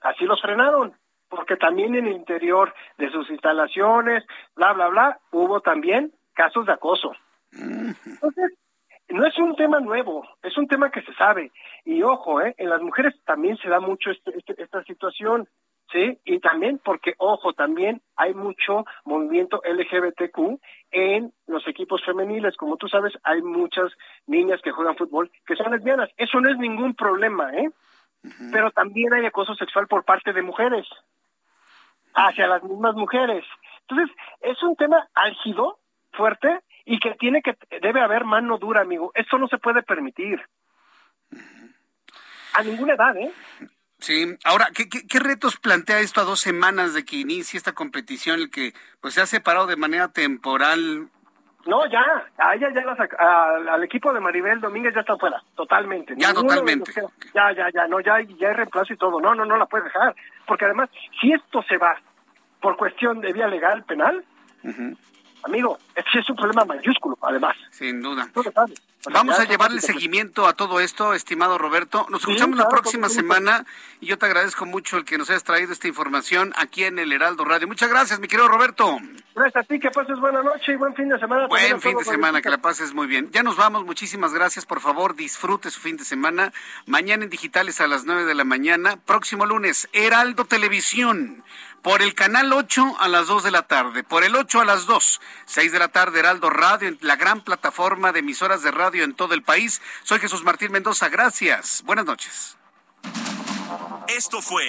así los frenaron, porque también en el interior de sus instalaciones, bla, bla, bla, hubo también casos de acoso. Entonces, no es un tema nuevo, es un tema que se sabe. Y ojo, ¿eh? en las mujeres también se da mucho este, este, esta situación, ¿sí? Y también porque, ojo, también hay mucho movimiento LGBTQ en los equipos femeniles. Como tú sabes, hay muchas niñas que juegan fútbol que son lesbianas. Eso no es ningún problema, ¿eh? Pero también hay acoso sexual por parte de mujeres hacia las mismas mujeres. Entonces, es un tema álgido, fuerte, y que tiene que debe haber mano dura, amigo. Esto no se puede permitir. A ninguna edad, ¿eh? Sí, ahora, ¿qué, qué, retos plantea esto a dos semanas de que inicie esta competición, el que pues se ha separado de manera temporal? No, ya, a ella ya al equipo de Maribel Domínguez ya está fuera, totalmente. Ya, totalmente. ya, ya, ya, no, ya, ya hay reemplazo y todo. No, no, no la puede dejar. Porque además, si esto se va por cuestión de vía legal, penal, amigo, este es un problema mayúsculo, además. Sin duda. Vamos a llevarle seguimiento a todo esto, estimado Roberto. Nos escuchamos la próxima semana y yo te agradezco mucho el que nos hayas traído esta información aquí en el Heraldo Radio. Muchas gracias, mi querido Roberto. Gracias a ti, que pases buena noche y buen fin de semana. Buen fin de semana, que la pases muy bien. Ya nos vamos, muchísimas gracias. Por favor, disfrute su fin de semana. Mañana en Digitales a las 9 de la mañana. Próximo lunes, Heraldo Televisión por el canal 8 a las 2 de la tarde, por el 8 a las 2, 6 de la tarde Heraldo Radio, la gran plataforma de emisoras de radio en todo el país. Soy Jesús Martín Mendoza, gracias. Buenas noches. Esto fue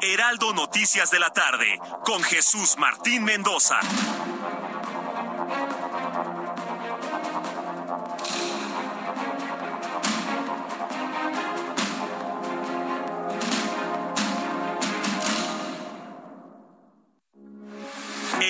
Heraldo Noticias de la tarde con Jesús Martín Mendoza.